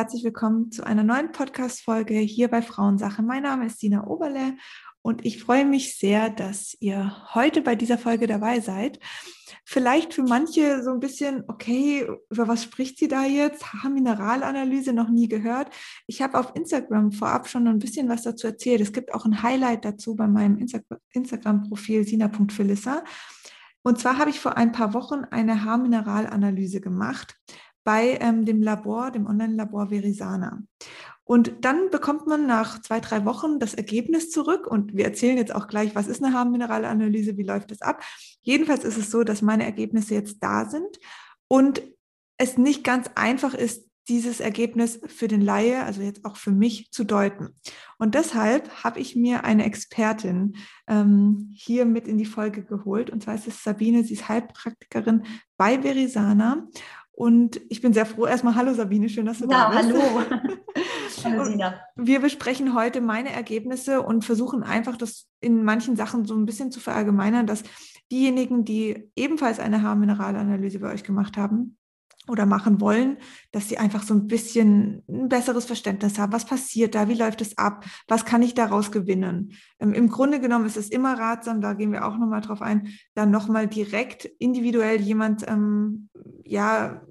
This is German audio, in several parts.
herzlich willkommen zu einer neuen Podcast-Folge hier bei Frauensache. Mein Name ist Dina Oberle und ich freue mich sehr, dass ihr heute bei dieser Folge dabei seid. Vielleicht für manche so ein bisschen, okay, über was spricht sie da jetzt? Haarmineralanalyse noch nie gehört. Ich habe auf Instagram vorab schon ein bisschen was dazu erzählt. Es gibt auch ein Highlight dazu bei meinem Insta Instagram-Profil sina.philissa. Und zwar habe ich vor ein paar Wochen eine Haarmineralanalyse gemacht bei ähm, dem Labor, dem Online-Labor Verisana. Und dann bekommt man nach zwei, drei Wochen das Ergebnis zurück. Und wir erzählen jetzt auch gleich, was ist eine Haarmineralanalyse, wie läuft das ab. Jedenfalls ist es so, dass meine Ergebnisse jetzt da sind und es nicht ganz einfach ist, dieses Ergebnis für den Laie, also jetzt auch für mich, zu deuten. Und deshalb habe ich mir eine Expertin ähm, hier mit in die Folge geholt. Und zwar ist es Sabine, sie ist Heilpraktikerin bei Verisana. Und ich bin sehr froh. Erstmal hallo Sabine, schön, dass du ja, da bist. Hallo. hallo Sina. Wir besprechen heute meine Ergebnisse und versuchen einfach das in manchen Sachen so ein bisschen zu verallgemeinern, dass diejenigen, die ebenfalls eine Haarmineralanalyse bei euch gemacht haben, oder machen wollen, dass sie einfach so ein bisschen ein besseres Verständnis haben. Was passiert da? Wie läuft es ab? Was kann ich daraus gewinnen? Ähm, Im Grunde genommen ist es immer ratsam, da gehen wir auch nochmal drauf ein, dann nochmal direkt individuell jemand, ähm, ja,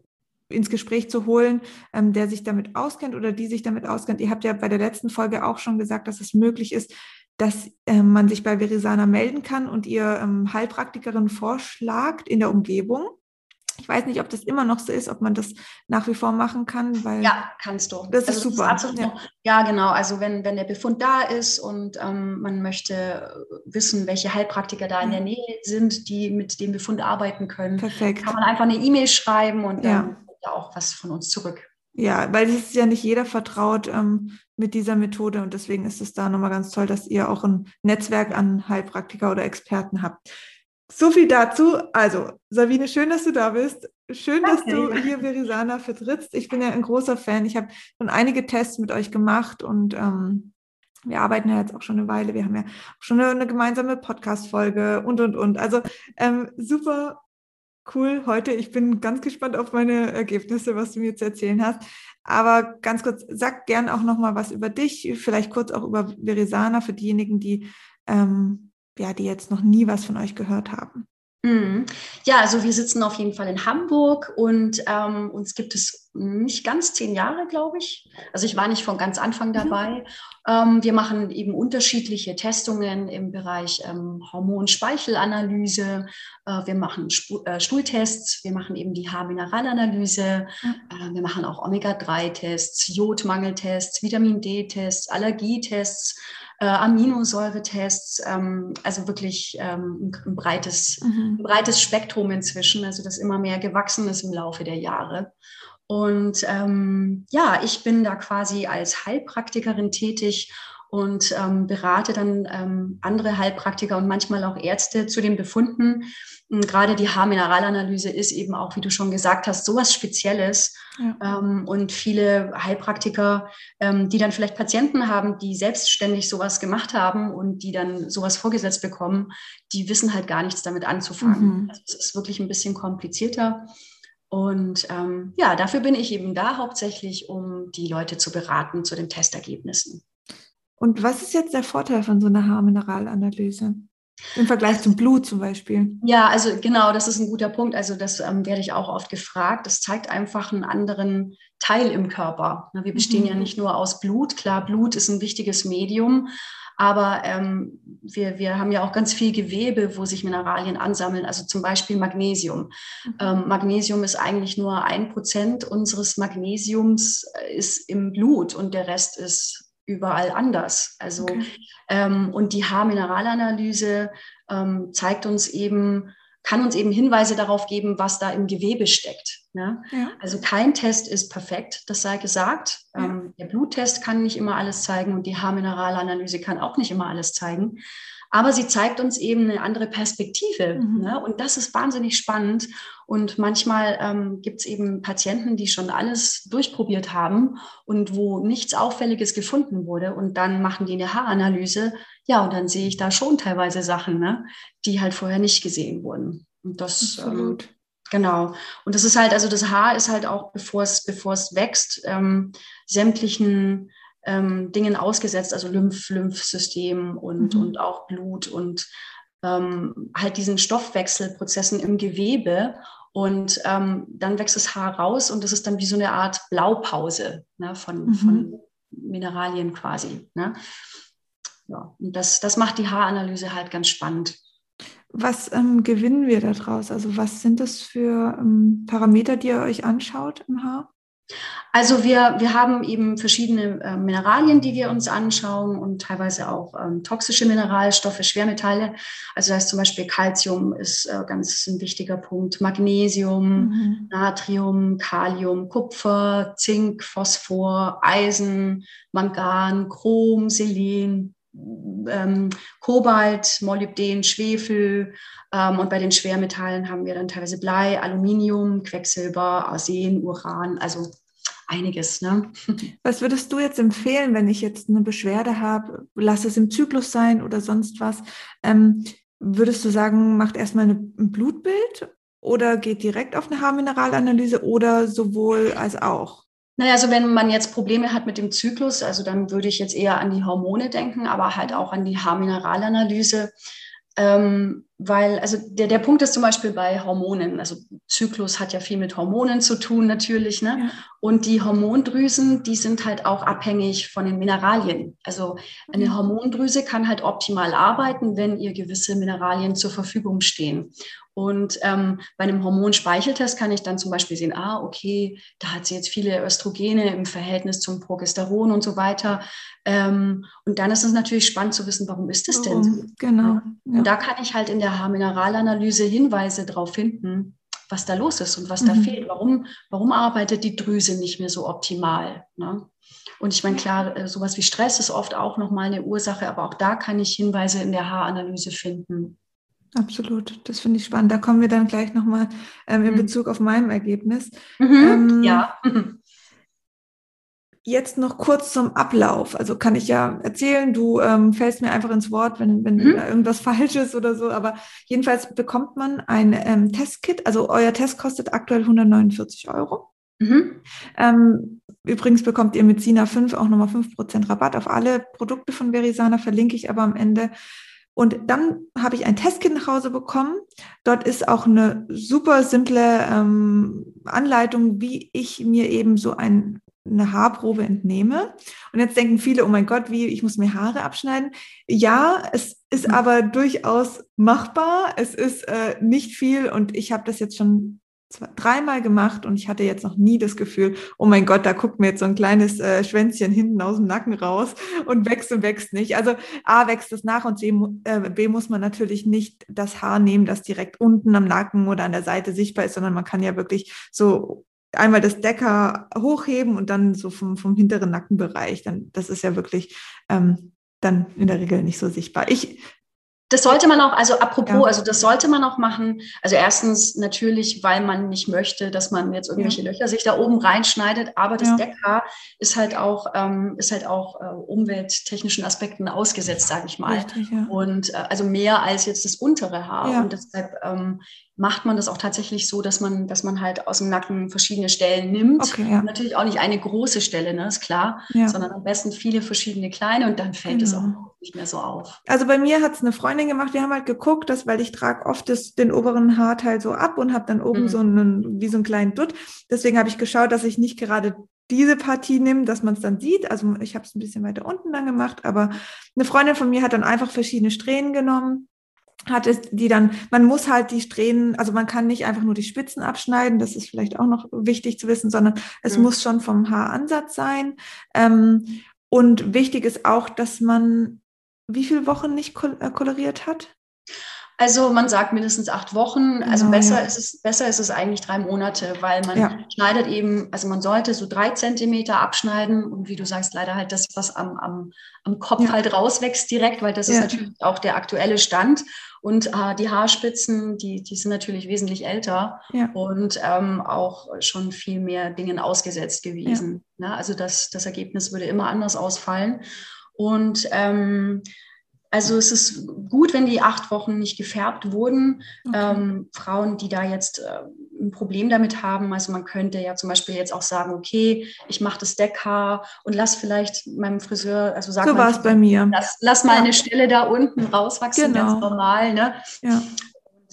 ins Gespräch zu holen, ähm, der sich damit auskennt oder die sich damit auskennt. Ihr habt ja bei der letzten Folge auch schon gesagt, dass es möglich ist, dass ähm, man sich bei Verisana melden kann und ihr ähm, Heilpraktikerin vorschlagt in der Umgebung. Ich weiß nicht, ob das immer noch so ist, ob man das nach wie vor machen kann, weil ja, kannst du. Das also ist super. Das ist ja. ja. genau. Also wenn, wenn der Befund da ist und ähm, man möchte wissen, welche Heilpraktiker da in der Nähe sind, die mit dem Befund arbeiten können, Perfekt. kann man einfach eine E-Mail schreiben und dann ja ja auch was von uns zurück. Ja, weil es ist ja nicht jeder vertraut ähm, mit dieser Methode und deswegen ist es da nochmal ganz toll, dass ihr auch ein Netzwerk an Heilpraktiker oder Experten habt. So viel dazu. Also, Sabine, schön, dass du da bist. Schön, dass okay. du hier Verisana vertrittst. Ich bin ja ein großer Fan. Ich habe schon einige Tests mit euch gemacht und ähm, wir arbeiten ja jetzt auch schon eine Weile. Wir haben ja schon eine, eine gemeinsame Podcast-Folge und, und, und. Also ähm, super cool heute. Ich bin ganz gespannt auf meine Ergebnisse, was du mir zu erzählen hast. Aber ganz kurz, sag gern auch noch mal was über dich, vielleicht kurz auch über Verisana für diejenigen, die ähm, ja, die jetzt noch nie was von euch gehört haben. Mhm. Ja, also wir sitzen auf jeden Fall in Hamburg und ähm, uns gibt es nicht ganz zehn Jahre, glaube ich. Also ich war nicht von ganz Anfang mhm. dabei. Mhm. Ähm, wir machen eben unterschiedliche Testungen im Bereich ähm, Hormon-Speichelanalyse. Äh, wir machen Sp äh, Stuhltests, wir machen eben die Haarmineralanalyse, mhm. äh, wir machen auch Omega-3-Tests, Jodmangeltests, Vitamin D-Tests, Allergietests äh, Aminosäuretests, ähm, also wirklich ähm, ein, breites, mhm. ein breites Spektrum inzwischen, also das immer mehr gewachsen ist im Laufe der Jahre. Und ähm, ja, ich bin da quasi als Heilpraktikerin tätig und ähm, berate dann ähm, andere Heilpraktiker und manchmal auch Ärzte zu den Befunden. Und gerade die Haarmineralanalyse ist eben auch, wie du schon gesagt hast, sowas Spezielles. Ja. Ähm, und viele Heilpraktiker, ähm, die dann vielleicht Patienten haben, die selbstständig sowas gemacht haben und die dann sowas vorgesetzt bekommen, die wissen halt gar nichts damit anzufangen. Mhm. Also es ist wirklich ein bisschen komplizierter. Und ähm, ja, dafür bin ich eben da hauptsächlich, um die Leute zu beraten zu den Testergebnissen. Und was ist jetzt der Vorteil von so einer Haarmineralanalyse? Im Vergleich zum Blut zum Beispiel. Ja, also genau, das ist ein guter Punkt. Also das ähm, werde ich auch oft gefragt. Das zeigt einfach einen anderen Teil im Körper. Wir bestehen mhm. ja nicht nur aus Blut. Klar, Blut ist ein wichtiges Medium, aber ähm, wir, wir haben ja auch ganz viel Gewebe, wo sich Mineralien ansammeln, also zum Beispiel Magnesium. Mhm. Ähm, Magnesium ist eigentlich nur ein Prozent unseres Magnesiums äh, ist im Blut und der Rest ist überall anders. Also okay. ähm, und die Haarmineralanalyse ähm, zeigt uns eben, kann uns eben Hinweise darauf geben, was da im Gewebe steckt. Ne? Ja. Also kein Test ist perfekt, das sei gesagt. Ja. Ähm, der Bluttest kann nicht immer alles zeigen und die Haarmineralanalyse kann auch nicht immer alles zeigen. Aber sie zeigt uns eben eine andere Perspektive. Mhm. Ne? Und das ist wahnsinnig spannend. Und manchmal ähm, gibt es eben Patienten, die schon alles durchprobiert haben und wo nichts Auffälliges gefunden wurde. Und dann machen die eine Haaranalyse. Ja, und dann sehe ich da schon teilweise Sachen, ne? die halt vorher nicht gesehen wurden. Und das ähm, Genau. Und das ist halt, also das Haar ist halt auch, bevor es, bevor es wächst, ähm, sämtlichen ähm, Dingen ausgesetzt, also Lymph, Lymphsystem und, mhm. und auch Blut und ähm, halt diesen Stoffwechselprozessen im Gewebe. Und ähm, dann wächst das Haar raus und das ist dann wie so eine Art Blaupause ne, von, mhm. von Mineralien quasi. Ne? Ja, und das, das macht die Haaranalyse halt ganz spannend. Was ähm, gewinnen wir daraus? Also was sind das für ähm, Parameter, die ihr euch anschaut im Haar? Also wir, wir haben eben verschiedene äh, Mineralien, die wir uns anschauen und teilweise auch ähm, toxische Mineralstoffe, Schwermetalle. Also das heißt zum Beispiel Calcium ist äh, ganz ein wichtiger Punkt, Magnesium, mhm. Natrium, Kalium, Kupfer, Zink, Phosphor, Eisen, Mangan, Chrom, Selen, ähm, Kobalt, Molybden, Schwefel ähm, und bei den Schwermetallen haben wir dann teilweise Blei, Aluminium, Quecksilber, Arsen, Uran, also einiges. Ne? Was würdest du jetzt empfehlen, wenn ich jetzt eine Beschwerde habe, lass es im Zyklus sein oder sonst was? Ähm, würdest du sagen, macht erstmal ein Blutbild oder geht direkt auf eine Haarmineralanalyse oder sowohl als auch? Naja, also wenn man jetzt Probleme hat mit dem Zyklus, also dann würde ich jetzt eher an die Hormone denken, aber halt auch an die Haarmineralanalyse. Ähm, weil, also der, der Punkt ist zum Beispiel bei Hormonen, also Zyklus hat ja viel mit Hormonen zu tun natürlich, ne? Ja. Und die Hormondrüsen, die sind halt auch abhängig von den Mineralien. Also eine mhm. Hormondrüse kann halt optimal arbeiten, wenn ihr gewisse Mineralien zur Verfügung stehen. Und ähm, bei einem Hormonspeicheltest kann ich dann zum Beispiel sehen, ah, okay, da hat sie jetzt viele Östrogene im Verhältnis zum Progesteron und so weiter. Ähm, und dann ist es natürlich spannend zu wissen, warum ist das denn so? Genau. Ja. Und da kann ich halt in der Haarmineralanalyse Hinweise darauf finden, was da los ist und was mhm. da fehlt. Warum, warum arbeitet die Drüse nicht mehr so optimal? Ne? Und ich meine, klar, äh, sowas wie Stress ist oft auch nochmal eine Ursache, aber auch da kann ich Hinweise in der Haaranalyse finden. Absolut, das finde ich spannend. Da kommen wir dann gleich nochmal ähm, in mhm. Bezug auf mein Ergebnis. Mhm, ähm, ja. Jetzt noch kurz zum Ablauf. Also kann ich ja erzählen, du ähm, fällst mir einfach ins Wort, wenn, wenn mhm. irgendwas falsch ist oder so. Aber jedenfalls bekommt man ein ähm, Testkit. Also euer Test kostet aktuell 149 Euro. Mhm. Ähm, übrigens bekommt ihr mit Sina 5 auch nochmal 5% Rabatt auf alle Produkte von Verisana, verlinke ich aber am Ende. Und dann habe ich ein Testkit nach Hause bekommen. Dort ist auch eine super simple ähm, Anleitung, wie ich mir eben so ein, eine Haarprobe entnehme. Und jetzt denken viele, oh mein Gott, wie, ich muss mir Haare abschneiden. Ja, es ist mhm. aber durchaus machbar. Es ist äh, nicht viel und ich habe das jetzt schon zwei, dreimal gemacht und ich hatte jetzt noch nie das Gefühl, oh mein Gott, da guckt mir jetzt so ein kleines äh, Schwänzchen hinten aus dem Nacken raus und wächst und wächst nicht. Also A wächst es nach und C, äh, B muss man natürlich nicht das Haar nehmen, das direkt unten am Nacken oder an der Seite sichtbar ist, sondern man kann ja wirklich so einmal das Decker hochheben und dann so vom, vom hinteren Nackenbereich. Dann, das ist ja wirklich ähm, dann in der Regel nicht so sichtbar. Ich das sollte man auch, also apropos, ja. also das sollte man auch machen. Also erstens natürlich, weil man nicht möchte, dass man jetzt irgendwelche ja. Löcher sich da oben reinschneidet, aber das ja. Deckhaar ist halt auch, ähm, ist halt auch äh, umwelttechnischen Aspekten ausgesetzt, sage ich mal. Richtig, Und äh, also mehr als jetzt das untere Haar. Und deshalb ähm, macht man das auch tatsächlich so, dass man, dass man halt aus dem Nacken verschiedene Stellen nimmt. Okay, ja. Natürlich auch nicht eine große Stelle, ne, ist klar, ja. sondern am besten viele verschiedene kleine und dann fällt es genau. auch nicht mehr so auf. Also bei mir hat es eine Freundin gemacht, wir haben halt geguckt, dass, weil ich trage oft das, den oberen Haarteil so ab und habe dann oben mhm. so einen, wie so einen kleinen Dutt. Deswegen habe ich geschaut, dass ich nicht gerade diese Partie nehme, dass man es dann sieht. Also ich habe es ein bisschen weiter unten dann gemacht, aber eine Freundin von mir hat dann einfach verschiedene Strähnen genommen hat es die dann, man muss halt die Strähnen, also man kann nicht einfach nur die Spitzen abschneiden, das ist vielleicht auch noch wichtig zu wissen, sondern es mhm. muss schon vom Haaransatz sein. Ähm, und wichtig ist auch, dass man wie viele Wochen nicht äh, koloriert hat? Also man sagt mindestens acht Wochen. Also genau, besser ja. ist es, besser ist es eigentlich drei Monate, weil man ja. schneidet eben, also man sollte so drei Zentimeter abschneiden und wie du sagst, leider halt das, was am, am, am Kopf ja. halt rauswächst direkt, weil das ist natürlich auch der aktuelle Stand. Und äh, die Haarspitzen, die, die sind natürlich wesentlich älter und ähm, auch schon viel mehr Dingen ausgesetzt gewesen. Ne? Also das, das Ergebnis würde immer anders ausfallen. Und ähm, Also es ist gut, wenn die acht Wochen nicht gefärbt wurden. Okay. Ähm, Frauen, die da jetzt äh, ein Problem damit haben, also man könnte ja zum Beispiel jetzt auch sagen, okay, ich mache das Deckhaar und lass vielleicht meinem Friseur, also sag so war es bei mir. Lass, lass mal ja. eine Stelle da unten rauswachsen, genau. ganz normal. Ne? Ja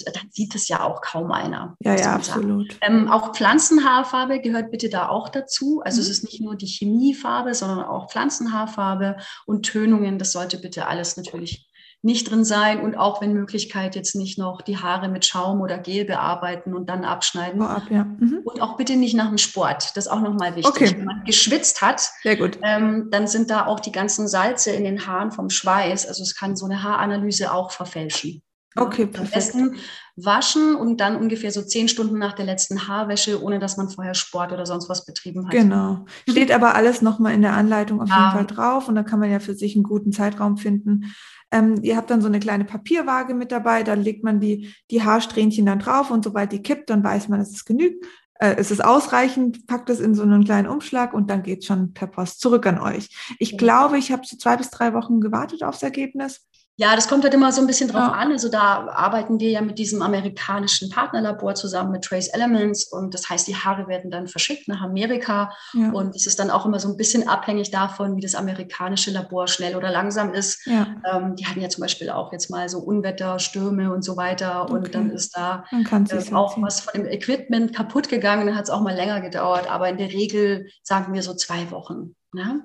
dann sieht es ja auch kaum einer. Ja, ja, absolut. Ähm, auch Pflanzenhaarfarbe gehört bitte da auch dazu. Also mhm. es ist nicht nur die Chemiefarbe, sondern auch Pflanzenhaarfarbe und Tönungen. Das sollte bitte alles natürlich nicht drin sein und auch wenn Möglichkeit jetzt nicht noch die Haare mit Schaum oder Gel bearbeiten und dann abschneiden. ab, ja. Mhm. Und auch bitte nicht nach dem Sport. Das ist auch nochmal wichtig. Okay. Wenn man geschwitzt hat, Sehr gut. Ähm, dann sind da auch die ganzen Salze in den Haaren vom Schweiß. Also es kann so eine Haaranalyse auch verfälschen. Okay, perfekt. Am besten waschen und dann ungefähr so zehn Stunden nach der letzten Haarwäsche, ohne dass man vorher Sport oder sonst was betrieben hat. Genau. Steht aber alles nochmal in der Anleitung auf ja. jeden Fall drauf und da kann man ja für sich einen guten Zeitraum finden. Ähm, ihr habt dann so eine kleine Papierwaage mit dabei, da legt man die, die Haarsträhnchen dann drauf und sobald die kippt, dann weiß man, es ist genügt. Äh, es ist ausreichend, packt es in so einen kleinen Umschlag und dann geht es schon per Post zurück an euch. Ich ja. glaube, ich habe so zwei bis drei Wochen gewartet aufs Ergebnis. Ja, das kommt halt immer so ein bisschen drauf ja. an. Also da arbeiten wir ja mit diesem amerikanischen Partnerlabor zusammen mit Trace Elements und das heißt, die Haare werden dann verschickt nach Amerika ja. und es ist dann auch immer so ein bisschen abhängig davon, wie das amerikanische Labor schnell oder langsam ist. Ja. Ähm, die hatten ja zum Beispiel auch jetzt mal so Unwetter, Stürme und so weiter okay. und dann ist da äh, auch was von dem Equipment kaputt gegangen, dann hat es auch mal länger gedauert, aber in der Regel sagen wir so zwei Wochen. Ne?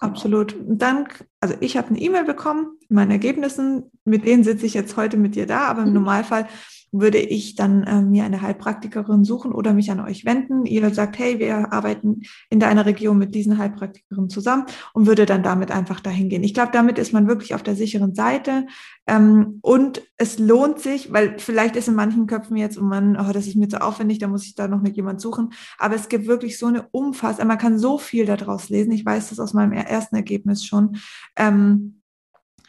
Absolut. dann, also ich habe eine E-Mail bekommen, meine Ergebnissen, mit denen sitze ich jetzt heute mit dir da, aber im mhm. Normalfall würde ich dann äh, mir eine Heilpraktikerin suchen oder mich an euch wenden. Ihr sagt, hey, wir arbeiten in deiner Region mit diesen Heilpraktikerinnen zusammen und würde dann damit einfach dahin gehen. Ich glaube, damit ist man wirklich auf der sicheren Seite. Ähm, und es lohnt sich, weil vielleicht ist in manchen Köpfen jetzt, oh man, oh, das ist mir zu aufwendig, da muss ich da noch mit jemand suchen. Aber es gibt wirklich so eine Umfassung, man kann so viel daraus lesen. Ich weiß das aus meinem ersten Ergebnis schon. Ähm,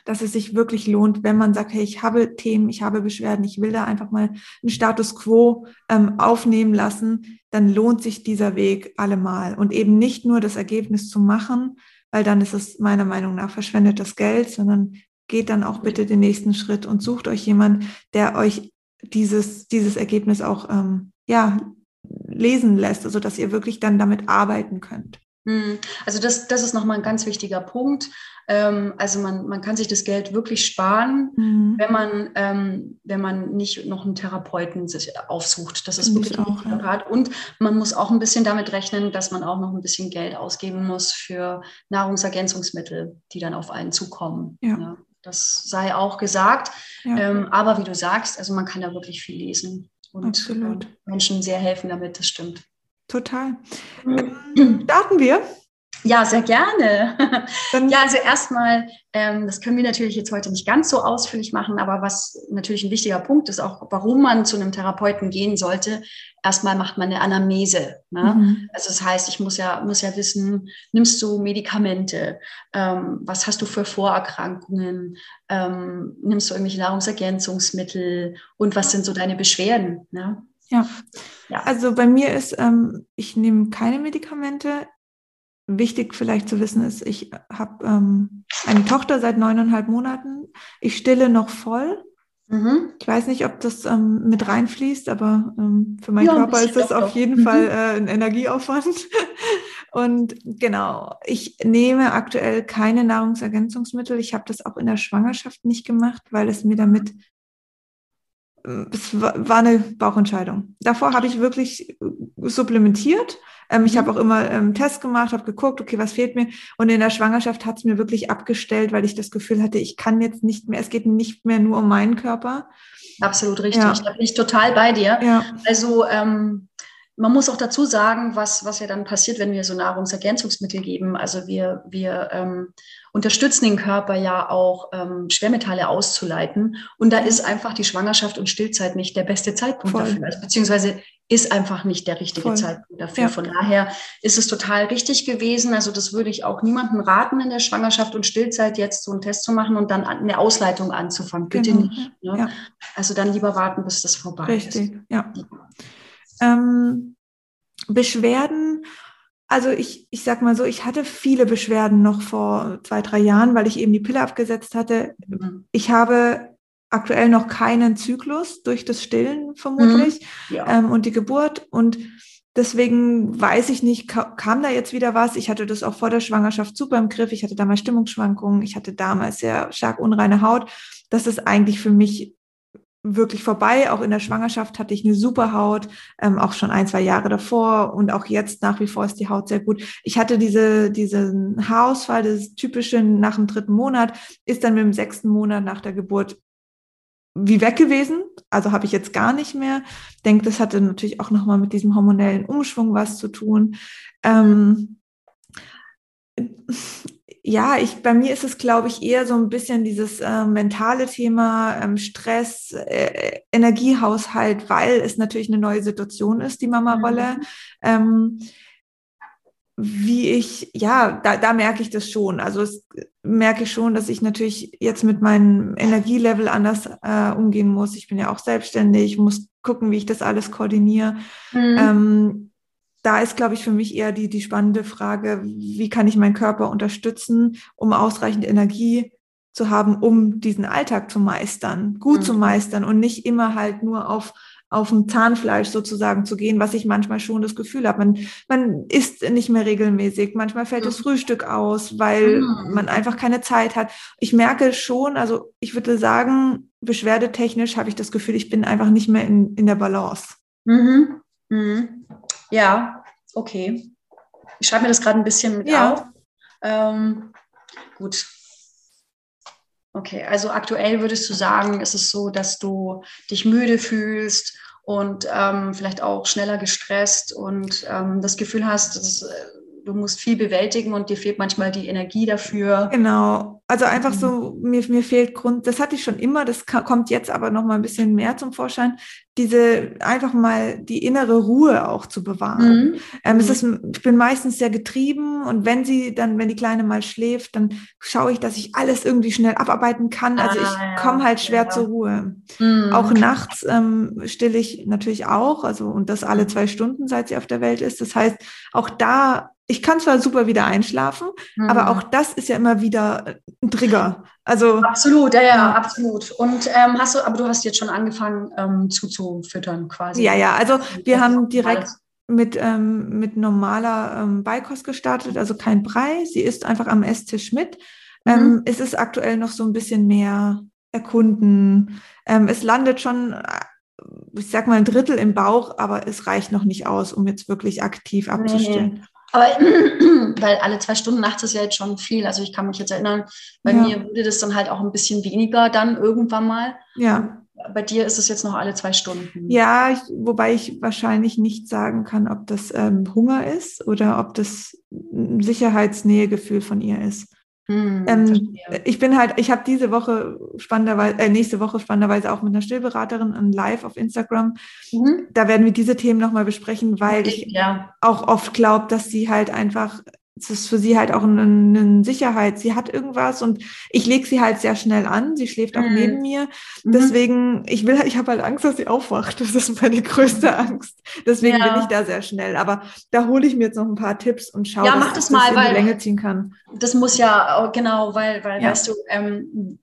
dass es sich wirklich lohnt, wenn man sagt, hey, ich habe Themen, ich habe Beschwerden, ich will da einfach mal einen Status quo ähm, aufnehmen lassen, dann lohnt sich dieser Weg allemal. Und eben nicht nur das Ergebnis zu machen, weil dann ist es meiner Meinung nach verschwendetes Geld, sondern geht dann auch bitte den nächsten Schritt und sucht euch jemand, der euch dieses, dieses Ergebnis auch ähm, ja, lesen lässt, also dass ihr wirklich dann damit arbeiten könnt. Hm. Also das, das ist nochmal ein ganz wichtiger Punkt. Ähm, also man, man kann sich das Geld wirklich sparen, mhm. wenn, man, ähm, wenn man nicht noch einen Therapeuten sich aufsucht. Das ist wirklich auch, ja. Und man muss auch ein bisschen damit rechnen, dass man auch noch ein bisschen Geld ausgeben muss für Nahrungsergänzungsmittel, die dann auf einen zukommen. Ja. ja das sei auch gesagt. Ja. Ähm, aber wie du sagst, also man kann da wirklich viel lesen und Absolut. Menschen sehr helfen damit, das stimmt. Total. Ähm, starten wir? Ja, sehr gerne. ja, also erstmal, ähm, das können wir natürlich jetzt heute nicht ganz so ausführlich machen, aber was natürlich ein wichtiger Punkt ist, auch warum man zu einem Therapeuten gehen sollte, erstmal macht man eine Anamnese. Ne? Mhm. Also das heißt, ich muss ja, muss ja wissen, nimmst du Medikamente, ähm, was hast du für Vorerkrankungen, ähm, nimmst du irgendwelche Nahrungsergänzungsmittel und was sind so deine Beschwerden? Ne? Ja. ja. Also bei mir ist, ähm, ich nehme keine Medikamente. Wichtig vielleicht zu wissen ist, ich habe ähm, eine Tochter seit neuneinhalb Monaten. Ich stille noch voll. Mhm. Ich weiß nicht, ob das ähm, mit reinfließt, aber ähm, für meinen ja, Körper ist das doch, auf doch. jeden mhm. Fall äh, ein Energieaufwand. Und genau, ich nehme aktuell keine Nahrungsergänzungsmittel. Ich habe das auch in der Schwangerschaft nicht gemacht, weil es mir damit es war eine Bauchentscheidung. Davor habe ich wirklich supplementiert. Ähm, ich mhm. habe auch immer ähm, Tests gemacht, habe geguckt, okay, was fehlt mir. Und in der Schwangerschaft hat es mir wirklich abgestellt, weil ich das Gefühl hatte, ich kann jetzt nicht mehr, es geht nicht mehr nur um meinen Körper. Absolut richtig. Ja. Da bin ich total bei dir. Ja. Also ähm, man muss auch dazu sagen, was, was ja dann passiert, wenn wir so Nahrungsergänzungsmittel geben. Also wir, wir ähm, unterstützen den Körper ja auch, ähm, Schwermetalle auszuleiten. Und da ist einfach die Schwangerschaft und Stillzeit nicht der beste Zeitpunkt Voll. dafür. Also, beziehungsweise ist einfach nicht der richtige Voll. Zeitpunkt dafür. Ja. Von daher ist es total richtig gewesen. Also das würde ich auch niemandem raten, in der Schwangerschaft und Stillzeit jetzt so einen Test zu machen und dann eine Ausleitung anzufangen. Bitte genau. nicht. Ne? Ja. Also dann lieber warten, bis das vorbei richtig. ist. Richtig, ja. Ähm, Beschwerden also ich, ich sag mal so, ich hatte viele Beschwerden noch vor zwei, drei Jahren, weil ich eben die Pille abgesetzt hatte. Mhm. Ich habe aktuell noch keinen Zyklus durch das Stillen vermutlich mhm. ja. ähm, und die Geburt. Und deswegen weiß ich nicht, kam da jetzt wieder was. Ich hatte das auch vor der Schwangerschaft super im Griff. Ich hatte damals Stimmungsschwankungen. Ich hatte damals sehr stark unreine Haut. Das ist eigentlich für mich wirklich vorbei. Auch in der Schwangerschaft hatte ich eine super Haut, ähm, auch schon ein, zwei Jahre davor und auch jetzt nach wie vor ist die Haut sehr gut. Ich hatte diese, diesen Haarausfall, das typische nach dem dritten Monat, ist dann mit dem sechsten Monat nach der Geburt wie weg gewesen. Also habe ich jetzt gar nicht mehr. Denke, das hatte natürlich auch nochmal mit diesem hormonellen Umschwung was zu tun. Ähm, ja, ich, bei mir ist es, glaube ich, eher so ein bisschen dieses äh, mentale Thema, ähm, Stress, äh, Energiehaushalt, weil es natürlich eine neue Situation ist, die Mama-Rolle. Mhm. Ähm, wie ich, ja, da, da merke ich das schon. Also es merke ich schon, dass ich natürlich jetzt mit meinem Energielevel anders äh, umgehen muss. Ich bin ja auch selbstständig, muss gucken, wie ich das alles koordiniere. Mhm. Ähm, da ist, glaube ich, für mich eher die, die spannende Frage, wie kann ich meinen Körper unterstützen, um ausreichend Energie zu haben, um diesen Alltag zu meistern, gut mhm. zu meistern und nicht immer halt nur auf auf dem Zahnfleisch sozusagen zu gehen, was ich manchmal schon das Gefühl habe. Man, man isst nicht mehr regelmäßig. Manchmal fällt das mhm. Frühstück aus, weil mhm. man einfach keine Zeit hat. Ich merke schon, also ich würde sagen, beschwerdetechnisch habe ich das Gefühl, ich bin einfach nicht mehr in, in der Balance. Mhm. Ja, okay. Ich schreibe mir das gerade ein bisschen mit ja. auf. Ähm, gut. Okay, also aktuell würdest du sagen, ist es so, dass du dich müde fühlst und ähm, vielleicht auch schneller gestresst und ähm, das Gefühl hast, dass, äh, du musst viel bewältigen und dir fehlt manchmal die Energie dafür. Genau. Also einfach so, mhm. mir, mir fehlt Grund, das hatte ich schon immer, das kommt jetzt aber noch mal ein bisschen mehr zum Vorschein, diese einfach mal die innere Ruhe auch zu bewahren. Mhm. Ähm, es mhm. ist, ich bin meistens sehr getrieben und wenn sie dann, wenn die Kleine mal schläft, dann schaue ich, dass ich alles irgendwie schnell abarbeiten kann. Also ah, ich komme halt schwer ja. zur Ruhe. Mhm. Auch nachts ähm, stille ich natürlich auch, also und das alle mhm. zwei Stunden, seit sie auf der Welt ist. Das heißt, auch da ich kann zwar super wieder einschlafen, mhm. aber auch das ist ja immer wieder ein Trigger. Also absolut, ja, ja, absolut. Und ähm, hast du, aber du hast jetzt schon angefangen ähm, zuzufüttern quasi. Ja, ja. Also wir haben direkt mit ähm, mit normaler ähm, Beikost gestartet, also kein Brei. Sie ist einfach am Esstisch mit. Mhm. Ähm, es ist aktuell noch so ein bisschen mehr erkunden. Ähm, es landet schon ich sag mal ein Drittel im Bauch, aber es reicht noch nicht aus, um jetzt wirklich aktiv abzustillen. Nee. Aber weil alle zwei Stunden nachts ist ja jetzt schon viel. Also ich kann mich jetzt erinnern, bei ja. mir wurde das dann halt auch ein bisschen weniger dann irgendwann mal. Ja. Bei dir ist es jetzt noch alle zwei Stunden. Ja, ich, wobei ich wahrscheinlich nicht sagen kann, ob das ähm, Hunger ist oder ob das ein Sicherheitsnähegefühl von ihr ist. Hm, ähm, ich bin halt, ich habe diese Woche spannenderweise, äh, nächste Woche spannenderweise auch mit einer Stillberaterin ein Live auf Instagram. Mhm. Da werden wir diese Themen nochmal besprechen, weil okay, ich ja. auch oft glaube, dass sie halt einfach es ist für sie halt auch eine, eine, Sicherheit. Sie hat irgendwas und ich lege sie halt sehr schnell an. Sie schläft auch mhm. neben mir. Mhm. Deswegen, ich will, ich habe halt Angst, dass sie aufwacht. Das ist meine größte Angst. Deswegen ja. bin ich da sehr schnell. Aber da hole ich mir jetzt noch ein paar Tipps und schaue, ja, dass das mal, in weil, die Länge ziehen kann. Das muss ja genau, weil, weil, ja. weißt du, ähm,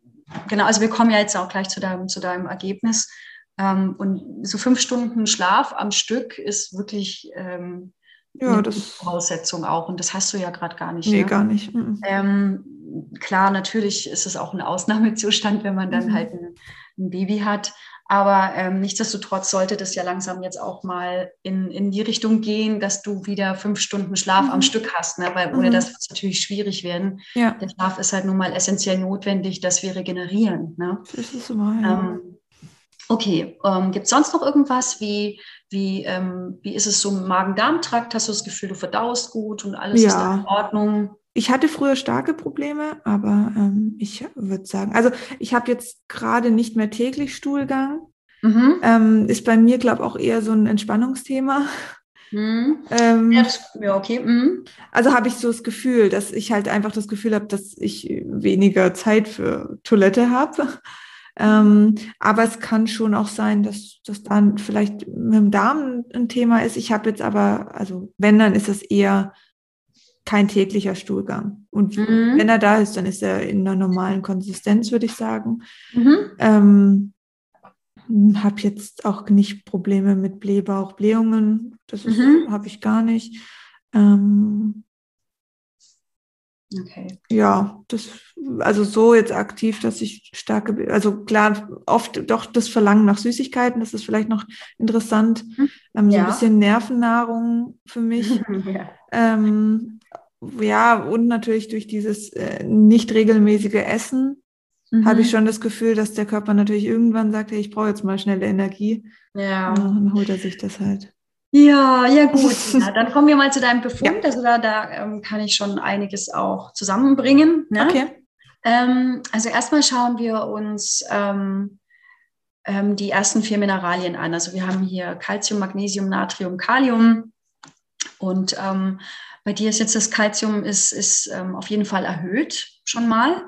genau, also wir kommen ja jetzt auch gleich zu deinem, zu deinem Ergebnis. Ähm, und so fünf Stunden Schlaf am Stück ist wirklich ähm, ja, eine das Voraussetzung auch. Und das hast du ja gerade gar nicht. Nee, ne? gar nicht. Mhm. Ähm, klar, natürlich ist es auch ein Ausnahmezustand, wenn man dann mhm. halt ein, ein, Baby hat. Aber ähm, nichtsdestotrotz sollte das ja langsam jetzt auch mal in, in die Richtung gehen, dass du wieder fünf Stunden Schlaf mhm. am Stück hast, ne? weil ohne mhm. das wird es natürlich schwierig werden. Ja. Der Schlaf ist halt nun mal essentiell notwendig, dass wir regenerieren. Ne? Das ist so, ja. ähm, Okay, ähm, gibt es sonst noch irgendwas? Wie, wie, ähm, wie ist es so im Magen-Darm-Trakt? Hast du das Gefühl, du verdaust gut und alles ja. ist in Ordnung? Ich hatte früher starke Probleme, aber ähm, ich würde sagen, also ich habe jetzt gerade nicht mehr täglich Stuhlgang. Mhm. Ähm, ist bei mir, glaube ich, auch eher so ein Entspannungsthema. Mhm. Ähm, ja, das, ja, okay. Mhm. Also habe ich so das Gefühl, dass ich halt einfach das Gefühl habe, dass ich weniger Zeit für Toilette habe. Ähm, aber es kann schon auch sein, dass das dann vielleicht mit dem Darm ein Thema ist. Ich habe jetzt aber, also wenn, dann ist es eher kein täglicher Stuhlgang. Und mhm. wenn er da ist, dann ist er in einer normalen Konsistenz, würde ich sagen. Mhm. Ähm, habe jetzt auch nicht Probleme mit Blähbauch, Blähungen. Das mhm. habe ich gar nicht. Ähm, Okay. Ja, das, also so jetzt aktiv, dass ich starke, also klar, oft doch das Verlangen nach Süßigkeiten, das ist vielleicht noch interessant. Mhm. Ähm, ja. So ein bisschen Nervennahrung für mich. ja. Ähm, ja, und natürlich durch dieses äh, nicht regelmäßige Essen mhm. habe ich schon das Gefühl, dass der Körper natürlich irgendwann sagt, hey, ich brauche jetzt mal schnelle Energie. Ja. Und dann holt er sich das halt. Ja, ja gut. Ja, dann kommen wir mal zu deinem Befund. Ja. Also da, da ähm, kann ich schon einiges auch zusammenbringen. Ne? Okay. Ähm, also erstmal schauen wir uns ähm, ähm die ersten vier Mineralien an. Also wir haben hier Calcium, Magnesium, Natrium, Kalium. Und ähm, bei dir ist jetzt das Calcium ist, ist ähm, auf jeden Fall erhöht schon mal.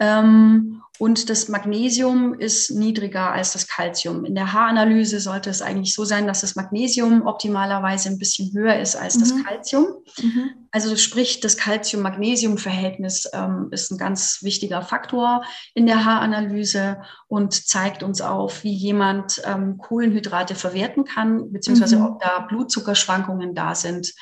Mhm. Und das Magnesium ist niedriger als das Calcium. In der Haaranalyse sollte es eigentlich so sein, dass das Magnesium optimalerweise ein bisschen höher ist als mhm. das Calcium. Mhm. Also sprich, das Calcium-Magnesium-Verhältnis ähm, ist ein ganz wichtiger Faktor in der Haaranalyse und zeigt uns auf, wie jemand ähm, Kohlenhydrate verwerten kann, beziehungsweise mhm. ob da Blutzuckerschwankungen da sind.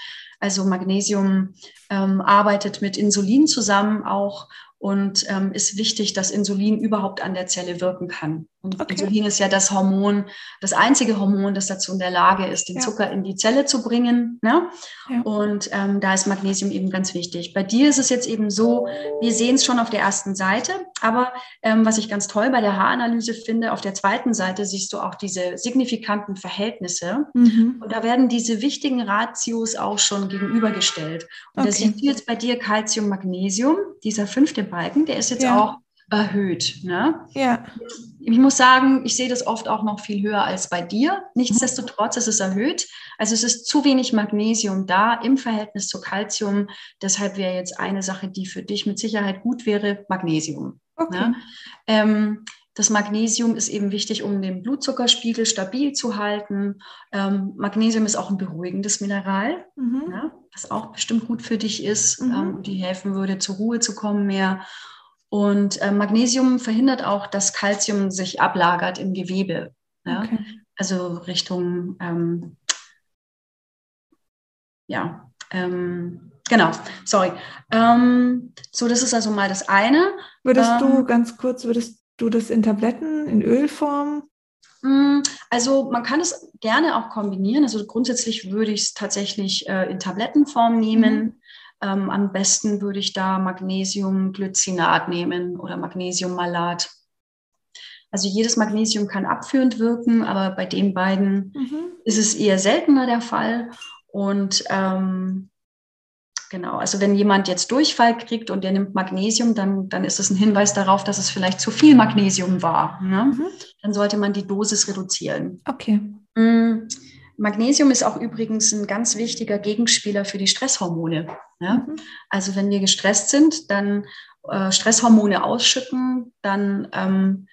Also Magnesium ähm, arbeitet mit Insulin zusammen auch und ähm, ist wichtig, dass Insulin überhaupt an der Zelle wirken kann. Und okay. Insulin ist ja das Hormon, das einzige Hormon, das dazu in der Lage ist, den ja. Zucker in die Zelle zu bringen. Ne? Ja. Und ähm, da ist Magnesium eben ganz wichtig. Bei dir ist es jetzt eben so, wir sehen es schon auf der ersten Seite, aber ähm, was ich ganz toll bei der Haaranalyse finde, auf der zweiten Seite siehst du auch diese signifikanten Verhältnisse. Mhm. Und da werden diese wichtigen Ratios auch schon gegenübergestellt. Und okay. da siehst du jetzt bei dir Calcium, Magnesium, dieser fünfte Balken, der ist jetzt ja. auch erhöht. Ne? Ja. Ich muss sagen, ich sehe das oft auch noch viel höher als bei dir. Nichtsdestotrotz ist es erhöht. Also es ist zu wenig Magnesium da im Verhältnis zu Calcium. Deshalb wäre jetzt eine Sache, die für dich mit Sicherheit gut wäre, Magnesium. Okay. Ne? Ähm, das Magnesium ist eben wichtig, um den Blutzuckerspiegel stabil zu halten. Ähm, Magnesium ist auch ein beruhigendes Mineral, mhm. ja, was auch bestimmt gut für dich ist, mhm. ähm, die helfen würde, zur Ruhe zu kommen mehr. Und äh, Magnesium verhindert auch, dass Kalzium sich ablagert im Gewebe. Ja? Okay. Also Richtung, ähm, ja, ähm, genau, sorry. Ähm, so, das ist also mal das eine. Würdest du ähm, ganz kurz, würdest du das in Tabletten, in Ölform? Mm, also man kann es gerne auch kombinieren. Also grundsätzlich würde ich es tatsächlich äh, in Tablettenform nehmen. Mhm. Ähm, am besten würde ich da Magnesiumglycinat nehmen oder Magnesiummalat. Also jedes Magnesium kann abführend wirken, aber bei den beiden mhm. ist es eher seltener der Fall. Und ähm, Genau, also wenn jemand jetzt Durchfall kriegt und der nimmt Magnesium, dann, dann ist es ein Hinweis darauf, dass es vielleicht zu viel Magnesium war. Ne? Mhm. Dann sollte man die Dosis reduzieren. Okay. Mm, Magnesium ist auch übrigens ein ganz wichtiger Gegenspieler für die Stresshormone. Ne? Mhm. Also wenn wir gestresst sind, dann äh, Stresshormone ausschütten, dann ähm,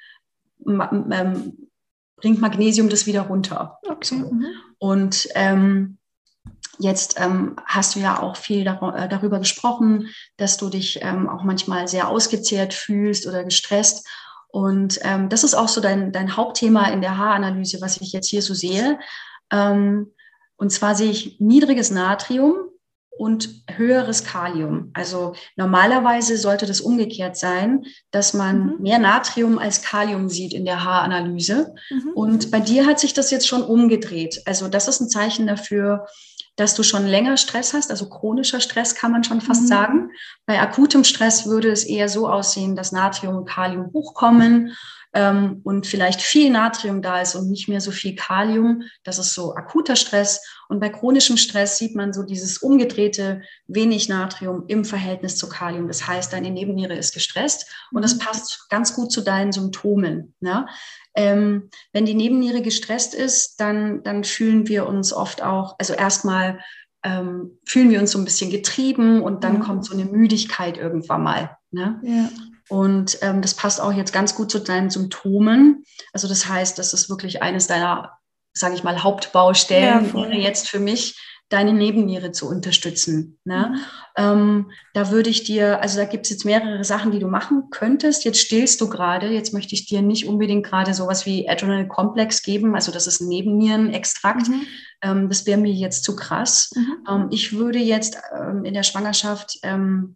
ähm, bringt Magnesium das wieder runter. Okay. So. Mhm. Und ähm, Jetzt ähm, hast du ja auch viel dar äh, darüber gesprochen, dass du dich ähm, auch manchmal sehr ausgezehrt fühlst oder gestresst. Und ähm, das ist auch so dein, dein Hauptthema in der Haaranalyse, was ich jetzt hier so sehe. Ähm, und zwar sehe ich niedriges Natrium und höheres Kalium. Also normalerweise sollte das umgekehrt sein, dass man mhm. mehr Natrium als Kalium sieht in der Haaranalyse. Mhm. Und bei dir hat sich das jetzt schon umgedreht. Also das ist ein Zeichen dafür, dass du schon länger Stress hast, also chronischer Stress kann man schon fast mhm. sagen. Bei akutem Stress würde es eher so aussehen, dass Natrium und Kalium hochkommen ähm, und vielleicht viel Natrium da ist und nicht mehr so viel Kalium. Das ist so akuter Stress. Und bei chronischem Stress sieht man so dieses umgedrehte wenig Natrium im Verhältnis zu Kalium. Das heißt, deine Nebenniere ist gestresst und das mhm. passt ganz gut zu deinen Symptomen. Ne? Ähm, wenn die Nebenniere gestresst ist, dann, dann fühlen wir uns oft auch, also erstmal ähm, fühlen wir uns so ein bisschen getrieben und dann mhm. kommt so eine Müdigkeit irgendwann mal. Ne? Ja. Und ähm, das passt auch jetzt ganz gut zu deinen Symptomen. Also das heißt, das ist wirklich eines deiner, sage ich mal, Hauptbaustellen ja, wäre jetzt für mich, deine Nebenniere zu unterstützen. Ne? Mhm. Ähm, da würde ich dir, also da gibt es jetzt mehrere Sachen, die du machen könntest. Jetzt stillst du gerade, jetzt möchte ich dir nicht unbedingt gerade sowas wie Adrenal Complex geben, also das ist ein Nebennierenextrakt. Mhm. Ähm, das wäre mir jetzt zu krass. Mhm. Ähm, ich würde jetzt ähm, in der Schwangerschaft ähm,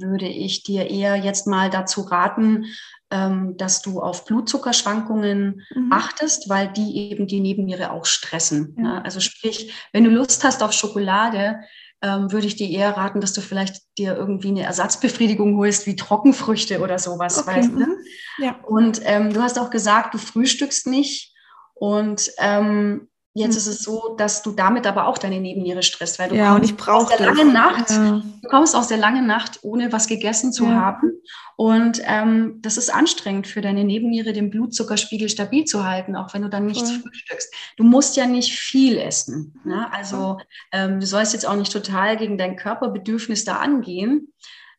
würde ich dir eher jetzt mal dazu raten, ähm, dass du auf Blutzuckerschwankungen mhm. achtest, weil die eben die Nebenniere auch stressen. Ja. Ne? Also sprich, wenn du Lust hast auf Schokolade, ähm, würde ich dir eher raten, dass du vielleicht dir irgendwie eine Ersatzbefriedigung holst, wie Trockenfrüchte oder sowas. Okay. Weißt, ne? Mhm. ja. Und ähm, du hast auch gesagt, du frühstückst nicht. Und ähm, Jetzt hm. ist es so, dass du damit aber auch deine Nebenniere stresst, weil du ja, kommst aus der langen Nacht, ja. du kommst aus der langen Nacht, ohne was gegessen zu ja. haben. Und ähm, das ist anstrengend für deine Nebenniere, den Blutzuckerspiegel stabil zu halten, auch wenn du dann nichts ja. frühstückst. Du musst ja nicht viel essen. Ne? Also ähm, du sollst jetzt auch nicht total gegen dein Körperbedürfnis da angehen.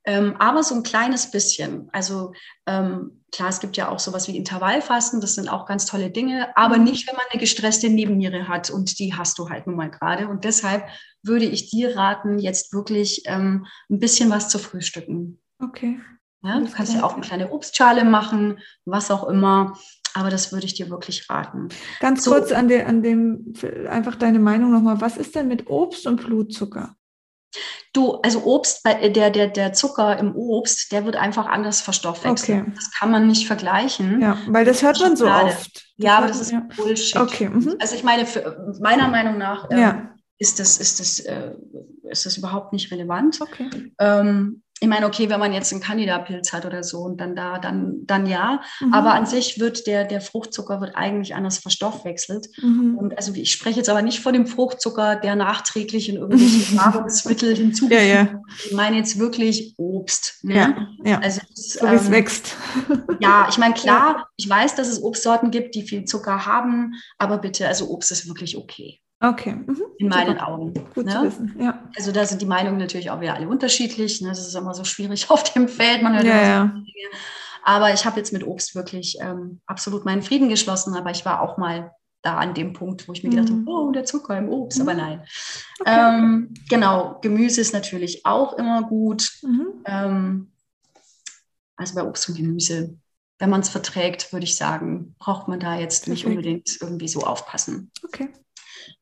Ähm, aber so ein kleines bisschen. Also ähm, klar, es gibt ja auch sowas wie Intervallfasten, das sind auch ganz tolle Dinge, aber mhm. nicht, wenn man eine gestresste Nebenniere hat und die hast du halt nun mal gerade. Und deshalb würde ich dir raten, jetzt wirklich ähm, ein bisschen was zu frühstücken. Okay. Ja, du kannst ja auch eine kleine Obstschale machen, was auch immer. Aber das würde ich dir wirklich raten. Ganz so, kurz an, der, an dem, einfach deine Meinung nochmal. Was ist denn mit Obst und Blutzucker? Du, also Obst, äh, der, der, der Zucker im Obst, der wird einfach anders verstoffwechselt. Okay. Das kann man nicht vergleichen. Ja, weil das hört man so oft. Das ja, aber das ist ja. Bullshit. Okay. Mhm. Also ich meine, für, meiner Meinung nach ähm, ja. ist, das, ist, das, äh, ist das überhaupt nicht relevant. Okay. Ähm, ich meine, okay, wenn man jetzt einen Candida-Pilz hat oder so und dann da, dann, dann ja. Mhm. Aber an sich wird der, der Fruchtzucker wird eigentlich anders verstoffwechselt. Mhm. Und also ich spreche jetzt aber nicht von dem Fruchtzucker, der nachträglich in irgendwelche Nahrungsmittel hinzugefügt ja, ja. Ich meine jetzt wirklich Obst. Ne? Ja, ja. Also das, so wie es ähm, wächst. Ja, ich meine, klar, ja. ich weiß, dass es Obstsorten gibt, die viel Zucker haben, aber bitte, also Obst ist wirklich okay. Okay. Mhm. In meinen Super. Augen. Gut ne? zu wissen, ja. Also da sind die Meinungen natürlich auch wieder alle unterschiedlich. Ne? Das ist immer so schwierig auf dem Feld. Man hört ja, ja. Aber ich habe jetzt mit Obst wirklich ähm, absolut meinen Frieden geschlossen. Aber ich war auch mal da an dem Punkt, wo ich mir gedacht mhm. habe, oh, der Zucker im Obst, mhm. aber nein. Okay. Ähm, genau, Gemüse ist natürlich auch immer gut. Mhm. Ähm, also bei Obst und Gemüse, wenn man es verträgt, würde ich sagen, braucht man da jetzt nicht unbedingt irgendwie so aufpassen. Okay.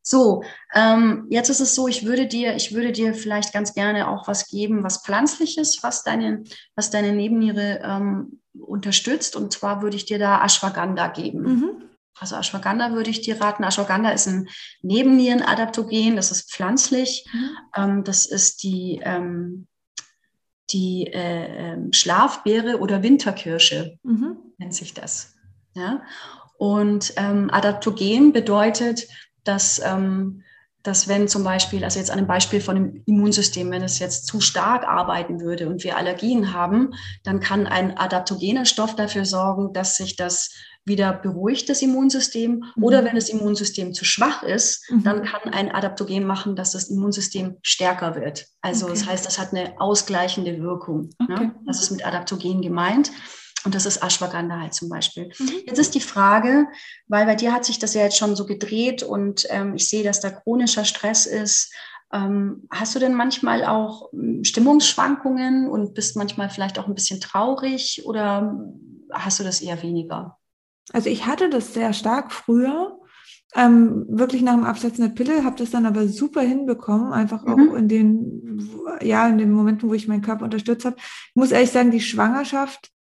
So, ähm, jetzt ist es so, ich würde dir, ich würde dir vielleicht ganz gerne auch was geben, was pflanzliches, was deine, was deine Nebenniere ähm, unterstützt. Und zwar würde ich dir da Ashwagandha geben. Mhm. Also Ashwagandha würde ich dir raten. Ashwagandha ist ein Nebennierenadaptogen, das ist pflanzlich. Mhm. Ähm, das ist die, ähm, die äh, ähm, Schlafbeere oder Winterkirsche, mhm. nennt sich das. Ja? Und ähm, Adaptogen bedeutet, dass, ähm, dass wenn zum Beispiel, also jetzt an einem Beispiel von dem Immunsystem, wenn es jetzt zu stark arbeiten würde und wir Allergien haben, dann kann ein adaptogener Stoff dafür sorgen, dass sich das wieder beruhigt, das Immunsystem. Mhm. Oder wenn das Immunsystem zu schwach ist, mhm. dann kann ein Adaptogen machen, dass das Immunsystem stärker wird. Also okay. das heißt, das hat eine ausgleichende Wirkung. Ne? Okay. Ne? Das ist mit Adaptogen gemeint. Und das ist Ashwagandha halt zum Beispiel. Mhm. Jetzt ist die Frage, weil bei dir hat sich das ja jetzt schon so gedreht und ähm, ich sehe, dass da chronischer Stress ist. Ähm, hast du denn manchmal auch hm, Stimmungsschwankungen und bist manchmal vielleicht auch ein bisschen traurig oder hast du das eher weniger? Also ich hatte das sehr stark früher. Ähm, wirklich nach dem Absetzen der Pille, habe das dann aber super hinbekommen, einfach mhm. auch in den, ja, in den Momenten, wo ich meinen Körper unterstützt habe. Ich muss ehrlich sagen, die Schwangerschaft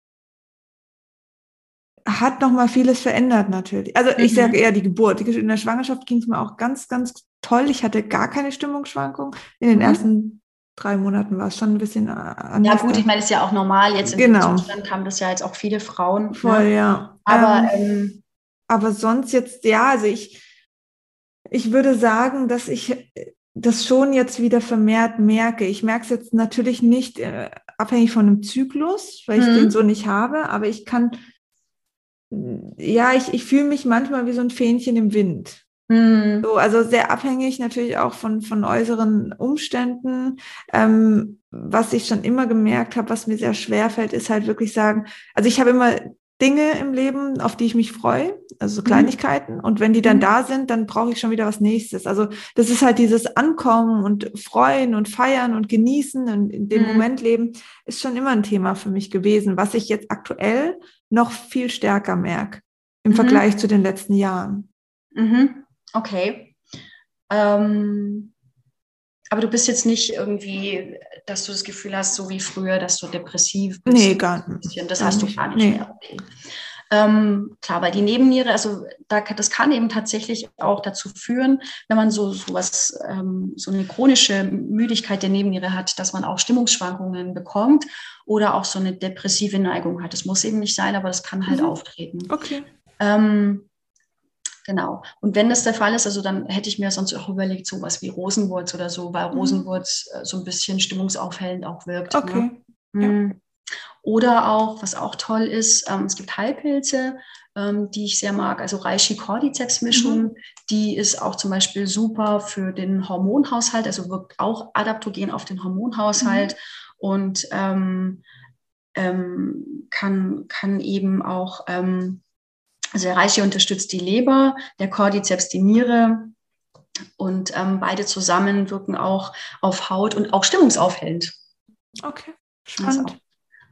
hat noch mal vieles verändert natürlich. Also ich mhm. sage eher die Geburt. In der Schwangerschaft ging es mir auch ganz, ganz toll. Ich hatte gar keine Stimmungsschwankung. In den mhm. ersten drei Monaten war es schon ein bisschen äh, anders. Ja gut, ich meine, das ist ja auch normal. Jetzt in genau. Zustand haben das ja jetzt auch viele Frauen. Ne? Voll, ne? ja. Aber, ähm, ähm, aber sonst jetzt, ja, also ich, ich würde sagen, dass ich das schon jetzt wieder vermehrt merke. Ich merke es jetzt natürlich nicht äh, abhängig von einem Zyklus, weil ich mhm. den so nicht habe, aber ich kann ja, ich, ich fühle mich manchmal wie so ein Fähnchen im Wind. Mhm. So, also sehr abhängig natürlich auch von, von äußeren Umständen. Ähm, was ich schon immer gemerkt habe, was mir sehr schwer fällt, ist halt wirklich sagen, also ich habe immer Dinge im Leben, auf die ich mich freue, also mhm. Kleinigkeiten. Und wenn die dann mhm. da sind, dann brauche ich schon wieder was Nächstes. Also das ist halt dieses Ankommen und Freuen und Feiern und Genießen und in dem mhm. Moment leben, ist schon immer ein Thema für mich gewesen, was ich jetzt aktuell noch viel stärker merke im mhm. Vergleich zu den letzten Jahren. Mhm. Okay. Ähm, aber du bist jetzt nicht irgendwie, dass du das Gefühl hast, so wie früher, dass du depressiv bist. Nee, gar nicht. Das gar hast du gar nicht nee. mehr. Okay. Ähm, klar, weil die Nebenniere, also da, das kann eben tatsächlich auch dazu führen, wenn man so, so was, ähm, so eine chronische Müdigkeit der Nebenniere hat, dass man auch Stimmungsschwankungen bekommt oder auch so eine depressive Neigung hat. Das muss eben nicht sein, aber das kann halt mhm. auftreten. Okay. Ähm, Genau. Und wenn das der Fall ist, also dann hätte ich mir sonst auch überlegt, sowas wie Rosenwurz oder so, weil mhm. Rosenwurz äh, so ein bisschen stimmungsaufhellend auch wirkt. Ne? Okay. Ne? Ja. Oder auch, was auch toll ist, ähm, es gibt Heilpilze, ähm, die ich sehr mag, also Reishi Cordyceps Mischung, mhm. die ist auch zum Beispiel super für den Hormonhaushalt, also wirkt auch adaptogen auf den Hormonhaushalt mhm. und ähm, ähm kann, kann eben auch ähm, also der Reishi unterstützt die Leber, der Cordyceps die Niere und ähm, beide zusammen wirken auch auf Haut und auch stimmungsaufhellend. Okay, spannend. Auch,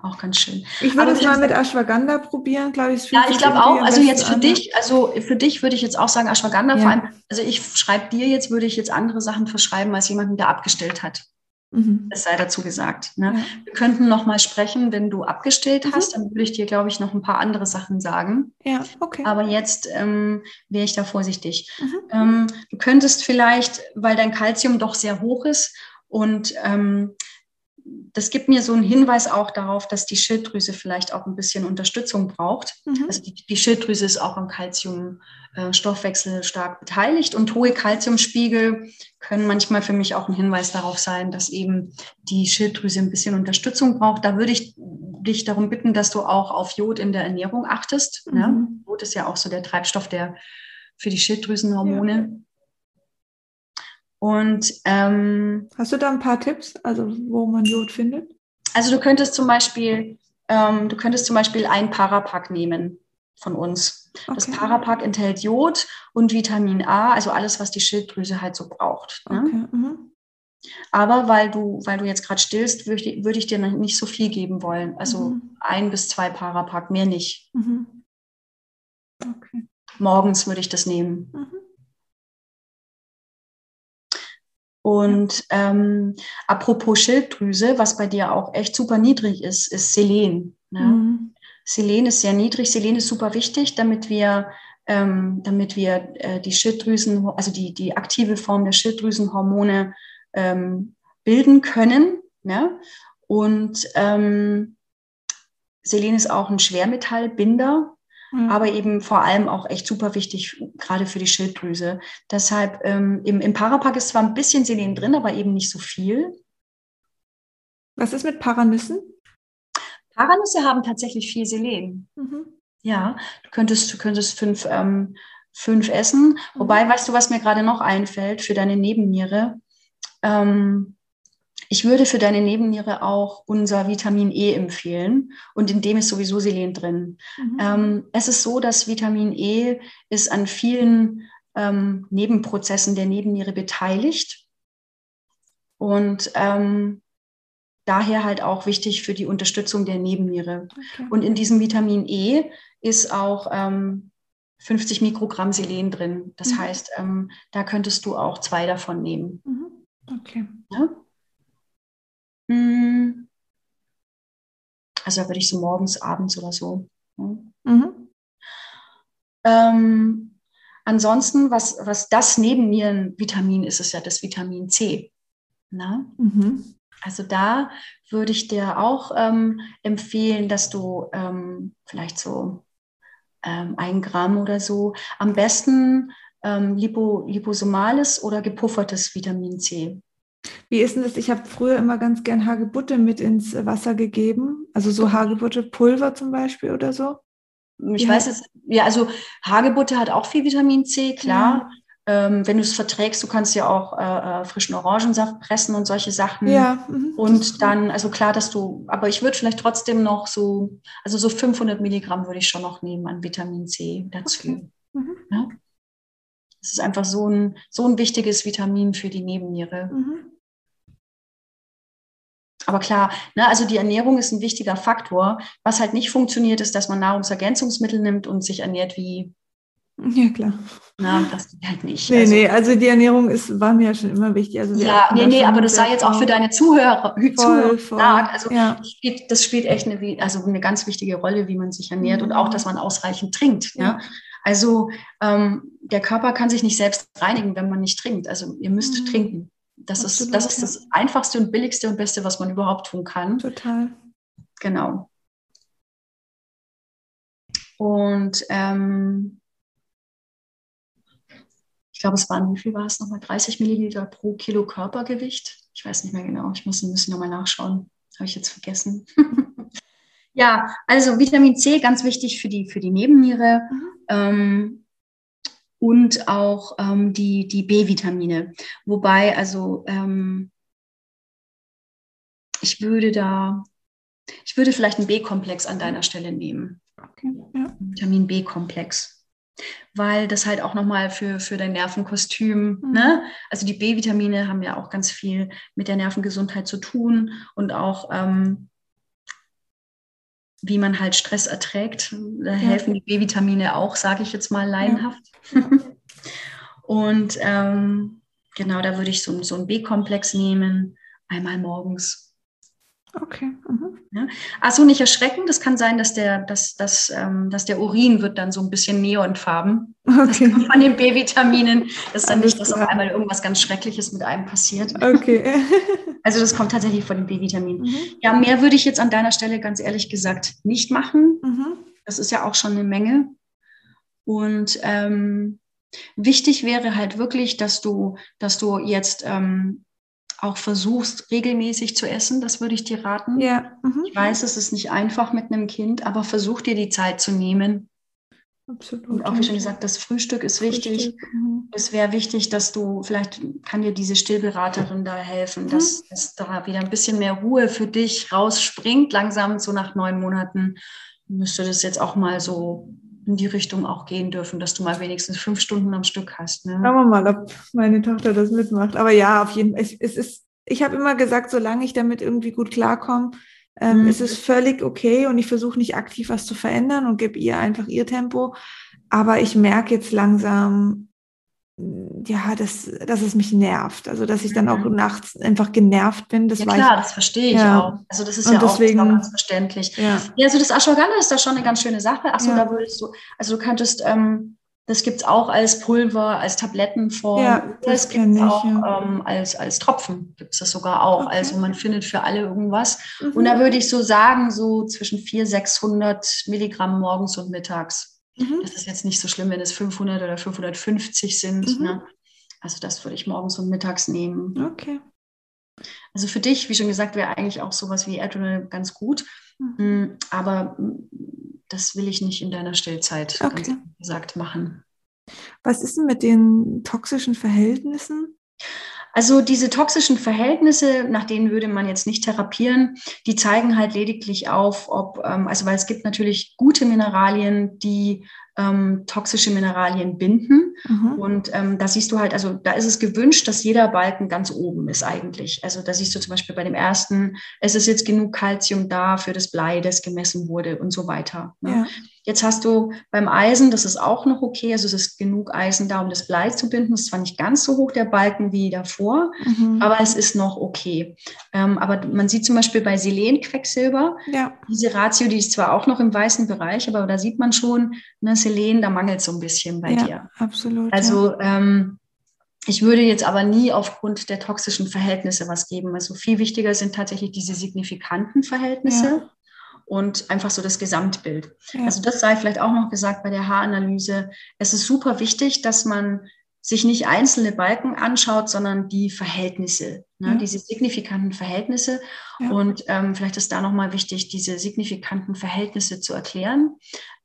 auch, ganz schön. Ich würde es mal mit Ashwagandha probieren, glaube ich. Ja, ich glaube auch. Also jetzt für an. dich, also für dich würde ich jetzt auch sagen Ashwagandha. Ja. Vor allem, also ich schreibe dir jetzt, würde ich jetzt andere Sachen verschreiben als jemanden, der abgestellt hat. Mhm. Das sei dazu gesagt. Ne? Ja. Wir könnten noch mal sprechen, wenn du abgestellt mhm. hast, dann würde ich dir, glaube ich, noch ein paar andere Sachen sagen. Ja, okay. Aber jetzt ähm, wäre ich da vorsichtig. Mhm. Ähm, du könntest vielleicht, weil dein Kalzium doch sehr hoch ist und ähm, das gibt mir so einen Hinweis auch darauf, dass die Schilddrüse vielleicht auch ein bisschen Unterstützung braucht. Mhm. Also die, die, Schilddrüse ist auch am Kalziumstoffwechsel äh, stark beteiligt und hohe Kalziumspiegel können manchmal für mich auch ein Hinweis darauf sein, dass eben die Schilddrüse ein bisschen Unterstützung braucht. Da würde ich dich darum bitten, dass du auch auf Jod in der Ernährung achtest. Ne? Mhm. Ja? Jod ist ja auch so der Treibstoff der, für die Schilddrüsenhormone. Ja. Und ähm, hast du da ein paar Tipps, also wo man Jod findet? Also du könntest zum Beispiel, ähm, du könntest zum Beispiel ein Parapack nehmen von uns. Okay. Das Parapack enthält Jod und Vitamin A, also alles, was die Schilddrüse halt so braucht. Ne? Okay. Mhm. Aber weil du, weil du jetzt gerade stillst, würde ich, würd ich dir nicht so viel geben wollen. Also mhm. ein bis zwei Parapack, mehr nicht. Mhm. Okay. Morgens würde ich das nehmen. Mhm. Und ähm, apropos Schilddrüse, was bei dir auch echt super niedrig ist, ist Selen. Ne? Mhm. Selen ist sehr niedrig. Selen ist super wichtig, damit wir, ähm, damit wir äh, die Schilddrüsen, also die, die aktive Form der Schilddrüsenhormone ähm, bilden können. Ne? Und ähm, Selen ist auch ein Schwermetallbinder Mhm. aber eben vor allem auch echt super wichtig, gerade für die Schilddrüse. Deshalb ähm, im, im Parapack ist zwar ein bisschen Selen drin, aber eben nicht so viel. Was ist mit Paranüssen? Paranüsse haben tatsächlich viel Selen. Mhm. Ja, du könntest, du könntest fünf, ähm, fünf essen. Mhm. Wobei, weißt du, was mir gerade noch einfällt für deine Nebenniere? Ähm, ich würde für deine Nebenniere auch unser Vitamin E empfehlen und in dem ist sowieso Selen drin. Mhm. Ähm, es ist so, dass Vitamin E ist an vielen ähm, Nebenprozessen der Nebenniere beteiligt und ähm, daher halt auch wichtig für die Unterstützung der Nebenniere. Okay. Und in diesem Vitamin E ist auch 50 ähm, Mikrogramm Selen drin. Das mhm. heißt, ähm, da könntest du auch zwei davon nehmen. Mhm. Okay. Ja? Hm. Also da würde ich so morgens, abends oder so. Mhm. Ähm, ansonsten, was, was das Nebennierenvitamin ist, ist ja das Vitamin C. Mhm. Also da würde ich dir auch ähm, empfehlen, dass du ähm, vielleicht so ähm, ein Gramm oder so, am besten ähm, lipo, liposomales oder gepuffertes Vitamin C wie ist denn das? Ich habe früher immer ganz gern Hagebutte mit ins Wasser gegeben. Also so Hagebutte-Pulver zum Beispiel oder so. Ich Wie weiß es, ja, also Hagebutte hat auch viel Vitamin C, klar. Ähm, wenn du es verträgst, du kannst ja auch äh, äh frischen Orangensaft pressen und solche Sachen. Ja. Mhm. Und dann, also klar, dass du, aber ich würde vielleicht trotzdem noch so, also so 500 Milligramm würde ich schon noch nehmen an Vitamin C dazu. Okay. Mhm. Ja? Das ist einfach so ein, so ein wichtiges Vitamin für die Nebenniere. Mhm. Aber klar, ne, also die Ernährung ist ein wichtiger Faktor. Was halt nicht funktioniert, ist, dass man Nahrungsergänzungsmittel nimmt und sich ernährt wie. Ja, klar. Na, das geht halt nicht. Nee, also, nee, also die Ernährung ist, war mir ja schon immer wichtig. Also ja, nee, nee, aber das sei jetzt auch für deine Zuhörer, voll, Zuhörer voll. Also ja. spielt, das spielt echt eine, also eine ganz wichtige Rolle, wie man sich ernährt mhm. und auch, dass man ausreichend trinkt. Ja. ja. Also ähm, der Körper kann sich nicht selbst reinigen, wenn man nicht trinkt. Also ihr müsst mhm. trinken. Das ist, das ist das einfachste und billigste und beste, was man überhaupt tun kann. Total. Genau. Und ähm, glaube, es waren, wie viel war es nochmal? 30 Milliliter pro Kilo Körpergewicht. Ich weiß nicht mehr genau. Ich muss ein bisschen nochmal nachschauen. Habe ich jetzt vergessen. ja, also Vitamin C, ganz wichtig für die, für die Nebenniere. Mhm. Ähm, und auch ähm, die, die B-Vitamine. Wobei, also ähm, ich würde da, ich würde vielleicht einen B-Komplex an deiner Stelle nehmen. Okay, ja. Vitamin B-Komplex. Weil das halt auch nochmal für, für dein Nervenkostüm, mhm. ne? Also die B-Vitamine haben ja auch ganz viel mit der Nervengesundheit zu tun und auch ähm, wie man halt Stress erträgt. Da ja. helfen die B-Vitamine auch, sage ich jetzt mal laienhaft. Ja. und ähm, genau, da würde ich so, so einen B-Komplex nehmen, einmal morgens. Okay. Mhm. Ja. Achso, nicht erschrecken. Das kann sein, dass der, dass, dass, ähm, dass der Urin wird dann so ein bisschen neonfarben. Okay. von den B-Vitaminen. Das ist dann Alles nicht, dass klar. auf einmal irgendwas ganz Schreckliches mit einem passiert. Okay. also das kommt tatsächlich von den B-Vitaminen. Mhm. Ja, mehr würde ich jetzt an deiner Stelle ganz ehrlich gesagt nicht machen. Mhm. Das ist ja auch schon eine Menge. Und ähm, wichtig wäre halt wirklich, dass du, dass du jetzt ähm, auch versuchst, regelmäßig zu essen. Das würde ich dir raten. Ja. Mhm. Ich weiß, es ist nicht einfach mit einem Kind, aber versuch dir die Zeit zu nehmen. Absolut. Und auch wie schon gesagt, das Frühstück ist wichtig. Mhm. Es wäre wichtig, dass du, vielleicht kann dir diese Stillberaterin da helfen, mhm. dass, dass da wieder ein bisschen mehr Ruhe für dich rausspringt. Langsam, so nach neun Monaten, müsste das jetzt auch mal so in die Richtung auch gehen dürfen, dass du mal wenigstens fünf Stunden am Stück hast. Ne? Schauen wir mal, ob meine Tochter das mitmacht. Aber ja, auf jeden Fall. Es, ist, ich habe immer gesagt, solange ich damit irgendwie gut klarkomme, ähm, mhm. ist es völlig okay und ich versuche nicht aktiv was zu verändern und gebe ihr einfach ihr Tempo. Aber ich merke jetzt langsam, ja, dass, dass es mich nervt. Also, dass ich dann auch mhm. nachts einfach genervt bin. Das ja, klar, ich, das verstehe ich ja. auch. Also, das ist und ja deswegen, auch ganz verständlich. Ja. ja, also das Ashwagandha ist da schon eine ganz schöne Sache. Achso, ja. da würdest du, also du könntest, ähm, das gibt es auch als Pulver, als Tablettenform. Ja, das, das gibt es auch ja. ähm, als, als Tropfen, gibt es das sogar auch. Okay. Also man findet für alle irgendwas. Mhm. Und da würde ich so sagen, so zwischen 400, 600 Milligramm morgens und mittags. Mhm. Das ist jetzt nicht so schlimm, wenn es 500 oder 550 sind. Mhm. Ne? Also das würde ich morgens und mittags nehmen. Okay. Also für dich, wie schon gesagt, wäre eigentlich auch sowas wie Erdöl ganz gut. Mhm. Mm, aber mm, das will ich nicht in deiner Stillzeit, okay. gesagt, machen. Was ist denn mit den toxischen Verhältnissen? Also diese toxischen Verhältnisse, nach denen würde man jetzt nicht therapieren, die zeigen halt lediglich auf, ob, ähm, also weil es gibt natürlich gute Mineralien, die ähm, toxische Mineralien binden. Mhm. Und ähm, da siehst du halt, also da ist es gewünscht, dass jeder Balken ganz oben ist eigentlich. Also da siehst du zum Beispiel bei dem ersten, es ist jetzt genug Kalzium da für das Blei, das gemessen wurde und so weiter. Ne? Ja. Jetzt hast du beim Eisen, das ist auch noch okay, also es ist genug Eisen da, um das Blei zu binden. Es ist zwar nicht ganz so hoch der Balken wie davor, mhm. aber es ist noch okay. Ähm, aber man sieht zum Beispiel bei Selen-Quecksilber, ja. diese Ratio, die ist zwar auch noch im weißen Bereich, aber da sieht man schon, ne, Selen, da mangelt es so ein bisschen bei ja, dir. Absolut. Also ja. ähm, ich würde jetzt aber nie aufgrund der toxischen Verhältnisse was geben. Also viel wichtiger sind tatsächlich diese signifikanten Verhältnisse. Ja und einfach so das Gesamtbild. Ja. Also das sei vielleicht auch noch gesagt bei der Haaranalyse. Es ist super wichtig, dass man sich nicht einzelne Balken anschaut, sondern die Verhältnisse, ne, Ja. diese signifikanten Verhältnisse. Ja. Und ähm, vielleicht ist da nochmal wichtig, diese signifikanten Verhältnisse zu erklären.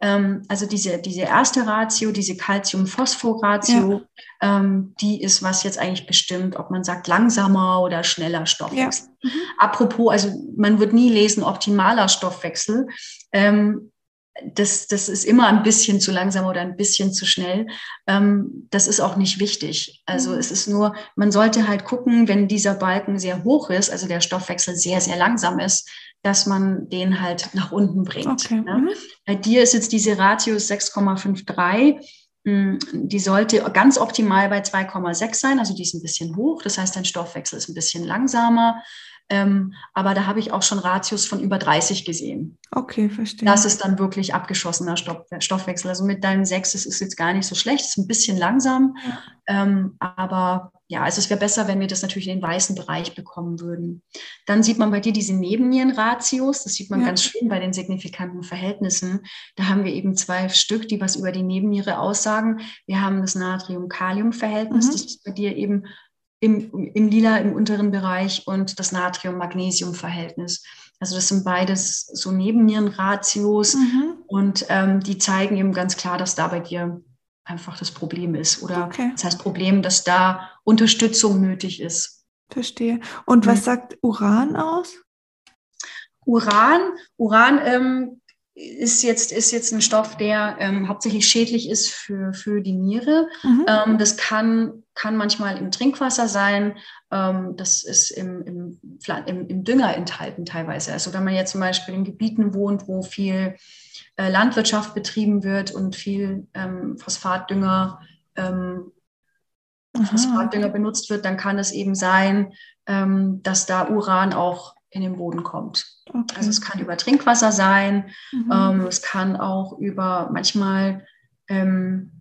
Ähm, also diese, diese erste Ratio, diese Calcium-Phosphor-Ratio, ähm, die ist, was jetzt eigentlich bestimmt, ob man sagt langsamer oder schneller Stoffwechsel. Mhm. Apropos, also man wird nie lesen optimaler Stoffwechsel. Ähm, das, das ist immer ein bisschen zu langsam oder ein bisschen zu schnell. Ähm, das ist auch nicht wichtig. Also Mhm. es ist nur, man sollte halt gucken, wenn dieser Balken sehr hoch ist, also der Stoffwechsel sehr, sehr langsam ist, dass man den halt nach unten bringt. Okay. ne? Mhm. Bei dir ist jetzt diese Ratio 6,53. Mm, Die sollte ganz optimal bei 2,6 sein, also die ist ein bisschen hoch. Das heißt, dein Stoffwechsel ist ein bisschen langsamer. Ähm, aber da habe ich auch schon Ratios von über 30 gesehen. Okay, verstehe. Das ist dann wirklich abgeschossener Stoff, Stoffwechsel. Also mit deinen 6, das ist jetzt gar nicht so schlecht, ist ein bisschen langsam. Ja. Ähm, aber ja, also es wäre besser, wenn wir das natürlich in den weißen Bereich bekommen würden. Dann sieht man bei dir diese Nebennierenratios. Das sieht man Ja. ganz schön bei den signifikanten Verhältnissen. Da haben wir eben zwei Stück, die was über die Nebenniere aussagen. Wir haben das Natrium-Kalium-Verhältnis. Mhm. Das ist bei dir eben im, im Lila, im unteren Bereich und das Natrium-Magnesium-Verhältnis. Also das sind beides so Nebennierenratios Mhm. und ähm, die zeigen eben ganz klar, dass da bei dir einfach das Problem ist. Oder Okay. das heißt Problem, dass da Unterstützung nötig ist. Verstehe. Und Mhm. was sagt Uran aus? Uran, Uran ähm, ist, jetzt, ist jetzt ein Stoff, der ähm, hauptsächlich schädlich ist für, für die Niere. Mhm. Ähm, das kann, kann manchmal im Trinkwasser sein. Ähm, das ist im, im, im, im Dünger enthalten teilweise. Also wenn man jetzt zum Beispiel in Gebieten wohnt, wo viel äh, Landwirtschaft betrieben wird und viel ähm, Phosphatdünger, ähm. Phosphatdünger benutzt wird, dann kann es eben sein, ähm, dass da Uran auch in den Boden kommt. Okay. Also es kann über Trinkwasser sein, Mhm. ähm, es kann auch über manchmal ähm,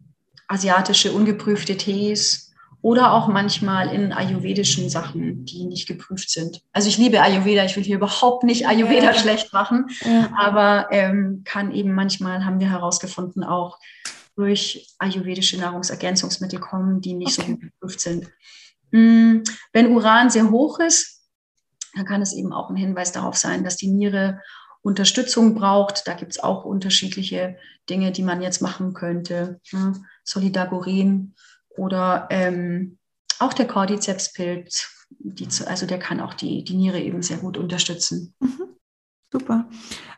asiatische ungeprüfte Tees oder auch manchmal in ayurvedischen Sachen, die nicht geprüft sind. Also ich liebe Ayurveda, ich will hier überhaupt nicht Ayurveda Ja. schlecht machen, ja. aber ähm, kann eben manchmal, haben wir herausgefunden, auch durch ayurvedische Nahrungsergänzungsmittel kommen, die nicht Okay. so gut geprüft sind. Mm, Wenn Uran sehr hoch ist, dann kann es eben auch ein Hinweis darauf sein, dass die Niere Unterstützung braucht. Da gibt es auch unterschiedliche Dinge, die man jetzt machen könnte. Ne? Solidagorin oder ähm, auch der Cordyceps-Pilz, also der kann auch die, die Niere eben sehr gut unterstützen. Mhm. Super.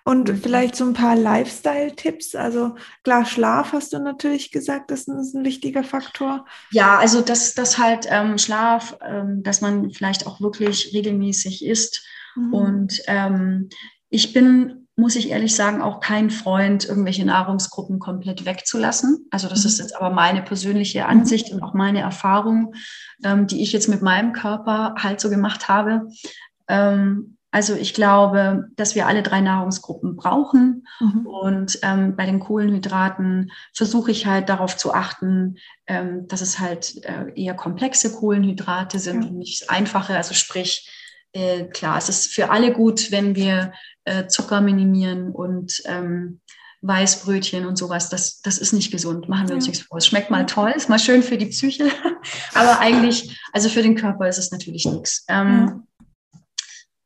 Und Mhm. vielleicht so ein paar Lifestyle-Tipps. Also klar, Schlaf hast du natürlich gesagt, das ist ein wichtiger Faktor. Ja, also dass das halt ähm, Schlaf, ähm, dass man vielleicht auch wirklich regelmäßig isst. Mhm. Und ähm, ich bin, muss ich ehrlich sagen, auch kein Freund, irgendwelche Nahrungsgruppen komplett wegzulassen. Also das Mhm. ist jetzt aber meine persönliche Ansicht und auch meine Erfahrung, ähm, die ich jetzt mit meinem Körper halt so gemacht habe. Ähm, also ich glaube, dass wir alle drei Nahrungsgruppen brauchen. Mhm. Und ähm, bei den Kohlenhydraten versuche ich halt darauf zu achten, ähm, dass es halt äh, eher komplexe Kohlenhydrate sind Ja. und nicht einfache. Also sprich, äh, klar, es ist für alle gut, wenn wir äh, Zucker minimieren und ähm, Weißbrötchen und sowas. Das, das ist nicht gesund, machen wir uns Ja. nichts vor. Es schmeckt mal toll, ist mal schön für die Psyche, aber eigentlich, also für den Körper ist es natürlich nichts. Ähm,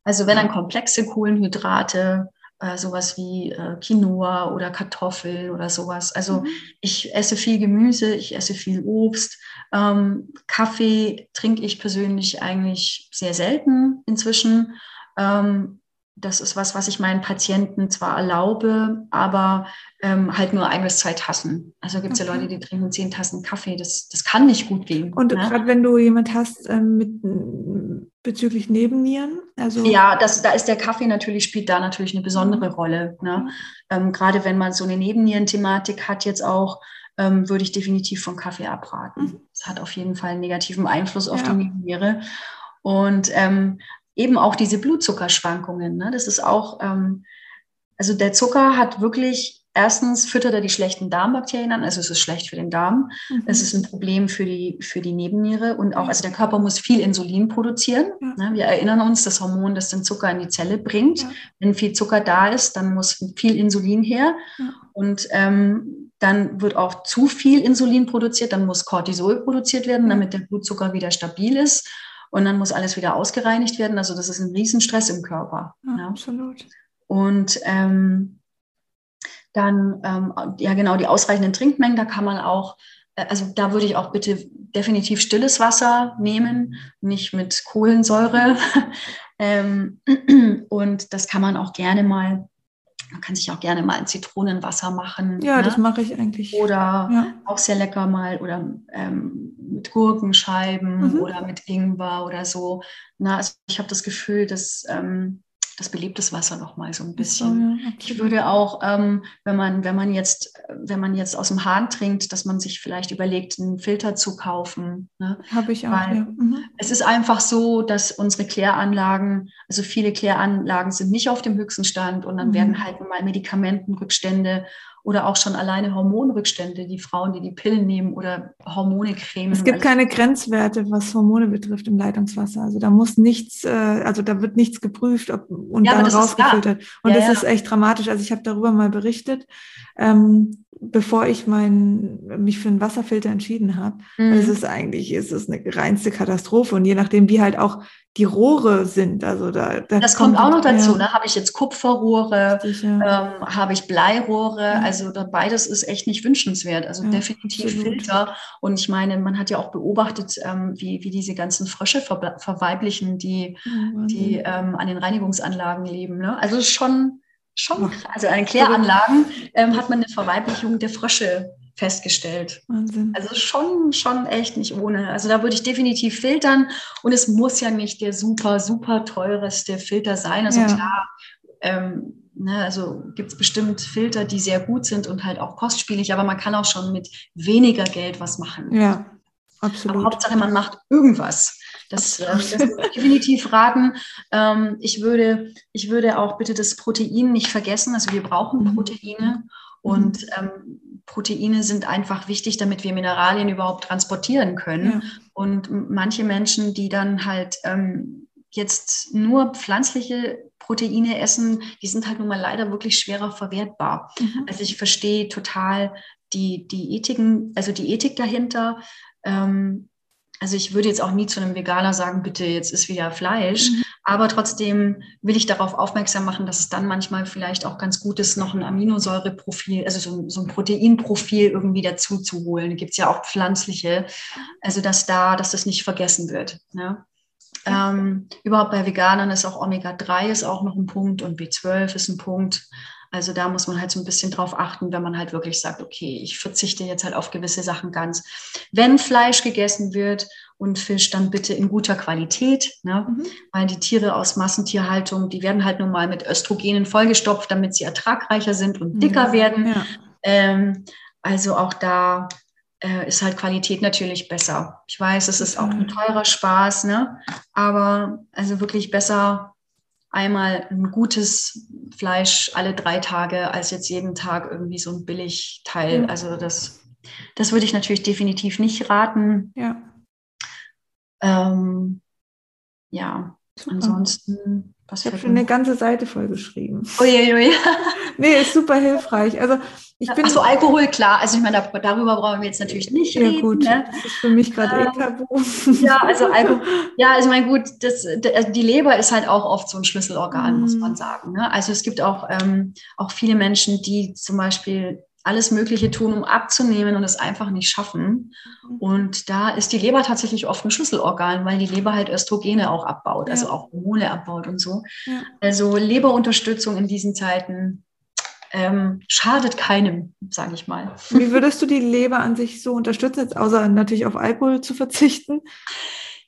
also wenn dann komplexe Kohlenhydrate, äh, sowas wie äh, Quinoa oder Kartoffeln oder sowas. Also Mhm. ich esse viel Gemüse, ich esse viel Obst. Ähm, Kaffee trinke ich persönlich eigentlich sehr selten inzwischen. Ähm, das ist was, was ich meinen Patienten zwar erlaube, aber ähm, halt nur ein bis zwei Tassen. Also gibt es ja Okay. Leute, die trinken zehn Tassen Kaffee. Das, das kann nicht gut gehen. Und ne? gerade wenn du jemand hast ähm, mit bezüglich Nebennieren, also Ja, das, da ist der Kaffee natürlich, spielt da natürlich eine besondere Mhm. Rolle. Ne? Mhm. Ähm, Gerade wenn man so eine Nebennierenthematik hat jetzt auch, ähm, würde ich definitiv von Kaffee abraten. Mhm. Das hat auf jeden Fall einen negativen Einfluss auf Ja. die Nebenniere. Und ähm, eben auch diese Blutzuckerschwankungen. Ne? Das ist auch, ähm, also der Zucker hat wirklich, erstens füttert er die schlechten Darmbakterien an, also es ist schlecht für den Darm. Mhm. Es ist ein Problem für die, für die Nebenniere und auch, also der Körper muss viel Insulin produzieren. Ja. Ne? Wir erinnern uns, das Hormon, das den Zucker in die Zelle bringt. Ja. Wenn viel Zucker da ist, dann muss viel Insulin her. Ja. Und ähm, dann wird auch zu viel Insulin produziert, dann muss Cortisol produziert werden, damit der Blutzucker wieder stabil ist. Und dann muss alles wieder ausgereinigt werden. Also das ist ein Riesenstress im Körper. Ja, ja. Absolut. Und ähm, dann, ähm, ja genau, die ausreichenden Trinkmengen, da kann man auch, äh, also da würde ich auch bitte definitiv stilles Wasser nehmen, nicht mit Kohlensäure. ähm, und das kann man auch gerne mal man kann sich auch gerne mal ein Zitronenwasser machen. Ja, ne? das mache ich eigentlich. Oder ja. auch sehr lecker mal oder ähm, mit Gurkenscheiben mhm. oder mit Ingwer oder so. Na, also ich habe das Gefühl, dass ähm, das belebt das Wasser noch mal so ein bisschen. So, ja, ich würde auch, ähm, wenn man, wenn man jetzt, wenn man jetzt aus dem Hahn trinkt, dass man sich vielleicht überlegt, einen Filter zu kaufen. Ne? Habe ich auch. Weil ja. mhm. Es ist einfach so, dass unsere Kläranlagen, also viele Kläranlagen sind nicht auf dem höchsten Stand und dann mhm. werden halt mal Medikamentenrückstände oder auch schon alleine Hormonrückstände, die Frauen, die die Pillen nehmen oder Hormone cremen. Es gibt keine Grenzwerte, was Hormone betrifft im Leitungswasser. Also da muss nichts, äh, also da wird nichts geprüft ob, und ja, dann rausgefiltert. Und ja, das ja. ist echt dramatisch. Also ich habe darüber mal berichtet. Ähm, bevor ich mein, mich für einen Wasserfilter entschieden habe. Mhm. Es ist eigentlich, es ist eine reinste Katastrophe und je nachdem, wie halt auch die Rohre sind. Also da, da das kommt, kommt auch noch dazu. Ne? Habe ich jetzt Kupferrohre, ja. ähm, habe ich Bleirohre? Ja. Also da, beides ist echt nicht wünschenswert. Also ja, definitiv absolut. Filter. Und ich meine, man hat ja auch beobachtet, ähm, wie, wie diese ganzen Frösche ver verweiblichen, die, die ähm, an den Reinigungsanlagen leben. Ne? Also schon Schon. Also an Kläranlagen ähm, hat man eine Verweiblichung der Frösche festgestellt. Wahnsinn. Also schon, schon echt nicht ohne. Also da würde ich definitiv filtern und es muss ja nicht der super, super teureste Filter sein. Also ja. klar, ähm, ne, also gibt es bestimmt Filter, die sehr gut sind und halt auch kostspielig, aber man kann auch schon mit weniger Geld was machen. Ja, absolut. Aber Hauptsache, man macht irgendwas. Das, äh, das würde ich definitiv raten. Ähm, ich, würde, ich würde auch bitte das Protein nicht vergessen. Also wir brauchen mhm. Proteine und ähm, Proteine sind einfach wichtig, damit wir Mineralien überhaupt transportieren können. Ja. Und manche Menschen, die dann halt ähm, jetzt nur pflanzliche Proteine essen, die sind halt nun mal leider wirklich schwerer verwertbar. Mhm. Also ich verstehe total die, die Ethiken, also die Ethik dahinter. Ähm, also ich würde jetzt auch nie zu einem Veganer sagen, bitte, jetzt ist wieder Fleisch. Mhm. Aber trotzdem will ich darauf aufmerksam machen, dass es dann manchmal vielleicht auch ganz gut ist, noch ein Aminosäureprofil, also so, so ein Proteinprofil irgendwie dazu zu holen. Gibt es ja auch pflanzliche. Also dass da, dass das nicht vergessen wird. Ne? Ähm, überhaupt bei Veganern ist auch Omega-3 ist auch noch ein Punkt und B12 ist ein Punkt. Also da muss man halt so ein bisschen drauf achten, wenn man halt wirklich sagt, okay, ich verzichte jetzt halt auf gewisse Sachen ganz. Wenn Fleisch gegessen wird und Fisch, dann bitte in guter Qualität, ne? Mhm. weil die Tiere aus Massentierhaltung, die werden halt nun mal mit Östrogenen vollgestopft, damit sie ertragreicher sind und dicker ja. werden. Ja. Ähm, also auch da äh, ist halt Qualität natürlich besser. Ich weiß, es ist auch ein teurer Spaß, ne? aber also wirklich besser einmal ein gutes Fleisch alle drei Tage als jetzt jeden Tag irgendwie so ein Billigteil. Mhm. Also das, das würde ich natürlich definitiv nicht raten. Ja. Ähm, ja, Super. ansonsten was ich habe schon eine ganze Seite voll geschrieben. Uiuiui. nee, ist super hilfreich. Also ich bin. Achso, Alkohol, klar. Also ich meine, darüber brauchen wir jetzt natürlich nicht ja, reden. Ja, gut. Ne? Das ist für mich gerade eh ähm, tabu. ja, also Alkohol. Ja, also mein gut, das, also die Leber ist halt auch oft so ein Schlüsselorgan, mm. muss man sagen. Ne? Also es gibt auch, ähm, auch viele Menschen, die zum Beispiel alles Mögliche tun, um abzunehmen und es einfach nicht schaffen. Mhm. Und da ist die Leber tatsächlich oft ein Schlüsselorgan, weil die Leber halt Östrogene auch abbaut, also ja. auch Hormone abbaut und so. Ja. Also Leberunterstützung in diesen Zeiten ähm, schadet keinem, sage ich mal. Wie würdest du die Leber an sich so unterstützen, jetzt außer natürlich auf Alkohol zu verzichten?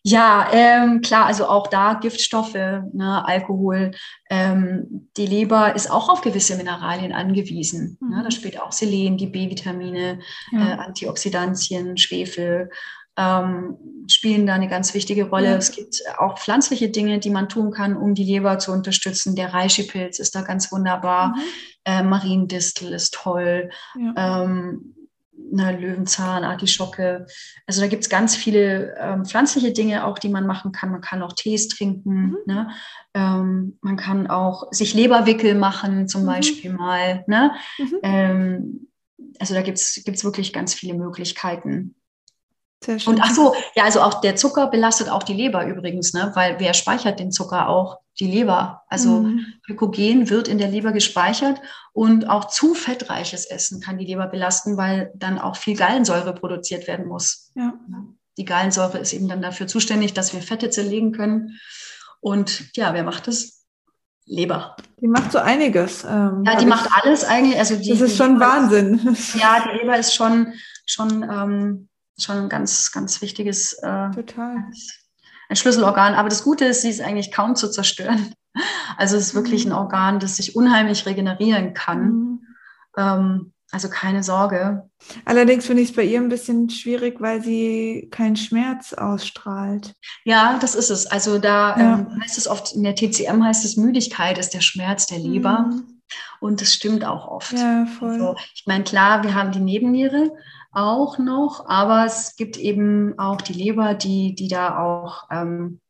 Ja, ähm, klar, also auch da Giftstoffe, ne, Alkohol. Ähm, die Leber ist auch auf gewisse Mineralien angewiesen. Mhm. Ne? Da spielt auch Selen, die B-Vitamine, ja. äh, Antioxidantien, Schwefel ähm, spielen da eine ganz wichtige Rolle. Ja. Es gibt auch pflanzliche Dinge, die man tun kann, um die Leber zu unterstützen. Der Reishi-Pilz ist da ganz wunderbar. Mhm. Äh, Mariendistel ist toll. Ja. Ähm, eine Löwenzahn, Artischocke. Also da gibt es ganz viele ähm, pflanzliche Dinge auch, die man machen kann. Man kann auch Tees trinken. Mhm. Ne? Ähm, man kann auch sich Leberwickel machen, zum mhm. Beispiel mal. Ne? Mhm. Ähm, also da gibt es wirklich ganz viele Möglichkeiten. Sehr schön. Und ach so, ja, also auch der Zucker belastet auch die Leber übrigens, ne? weil wer speichert den Zucker auch? Die Leber. Also mhm. Glykogen wird in der Leber gespeichert und auch zu fettreiches Essen kann die Leber belasten, weil dann auch viel Gallensäure produziert werden muss. Ja. Die Gallensäure ist eben dann dafür zuständig, dass wir Fette zerlegen können. Und ja, wer macht das? Leber. Die macht so einiges. Ähm, ja, die macht alles eigentlich. Also die, das ist schon Wahnsinn. ja, die Leber ist schon, schon ähm, schon ein ganz, ganz wichtiges äh, Total. ein Schlüsselorgan. Aber das Gute ist, sie ist eigentlich kaum zu zerstören. Also es ist wirklich mhm. ein Organ, das sich unheimlich regenerieren kann. Mhm. Ähm, also keine Sorge. Allerdings finde ich es bei ihr ein bisschen schwierig, weil sie keinen Schmerz ausstrahlt. Ja, das ist es. Also da ja. ähm, heißt es oft, in der TCM heißt es, Müdigkeit ist der Schmerz der Leber. Mhm. Und das stimmt auch oft. Ja, voll. Also, ich meine, klar, wir haben die Nebenniere, auch noch, aber es gibt eben auch die Leber, die, die da auch ähm,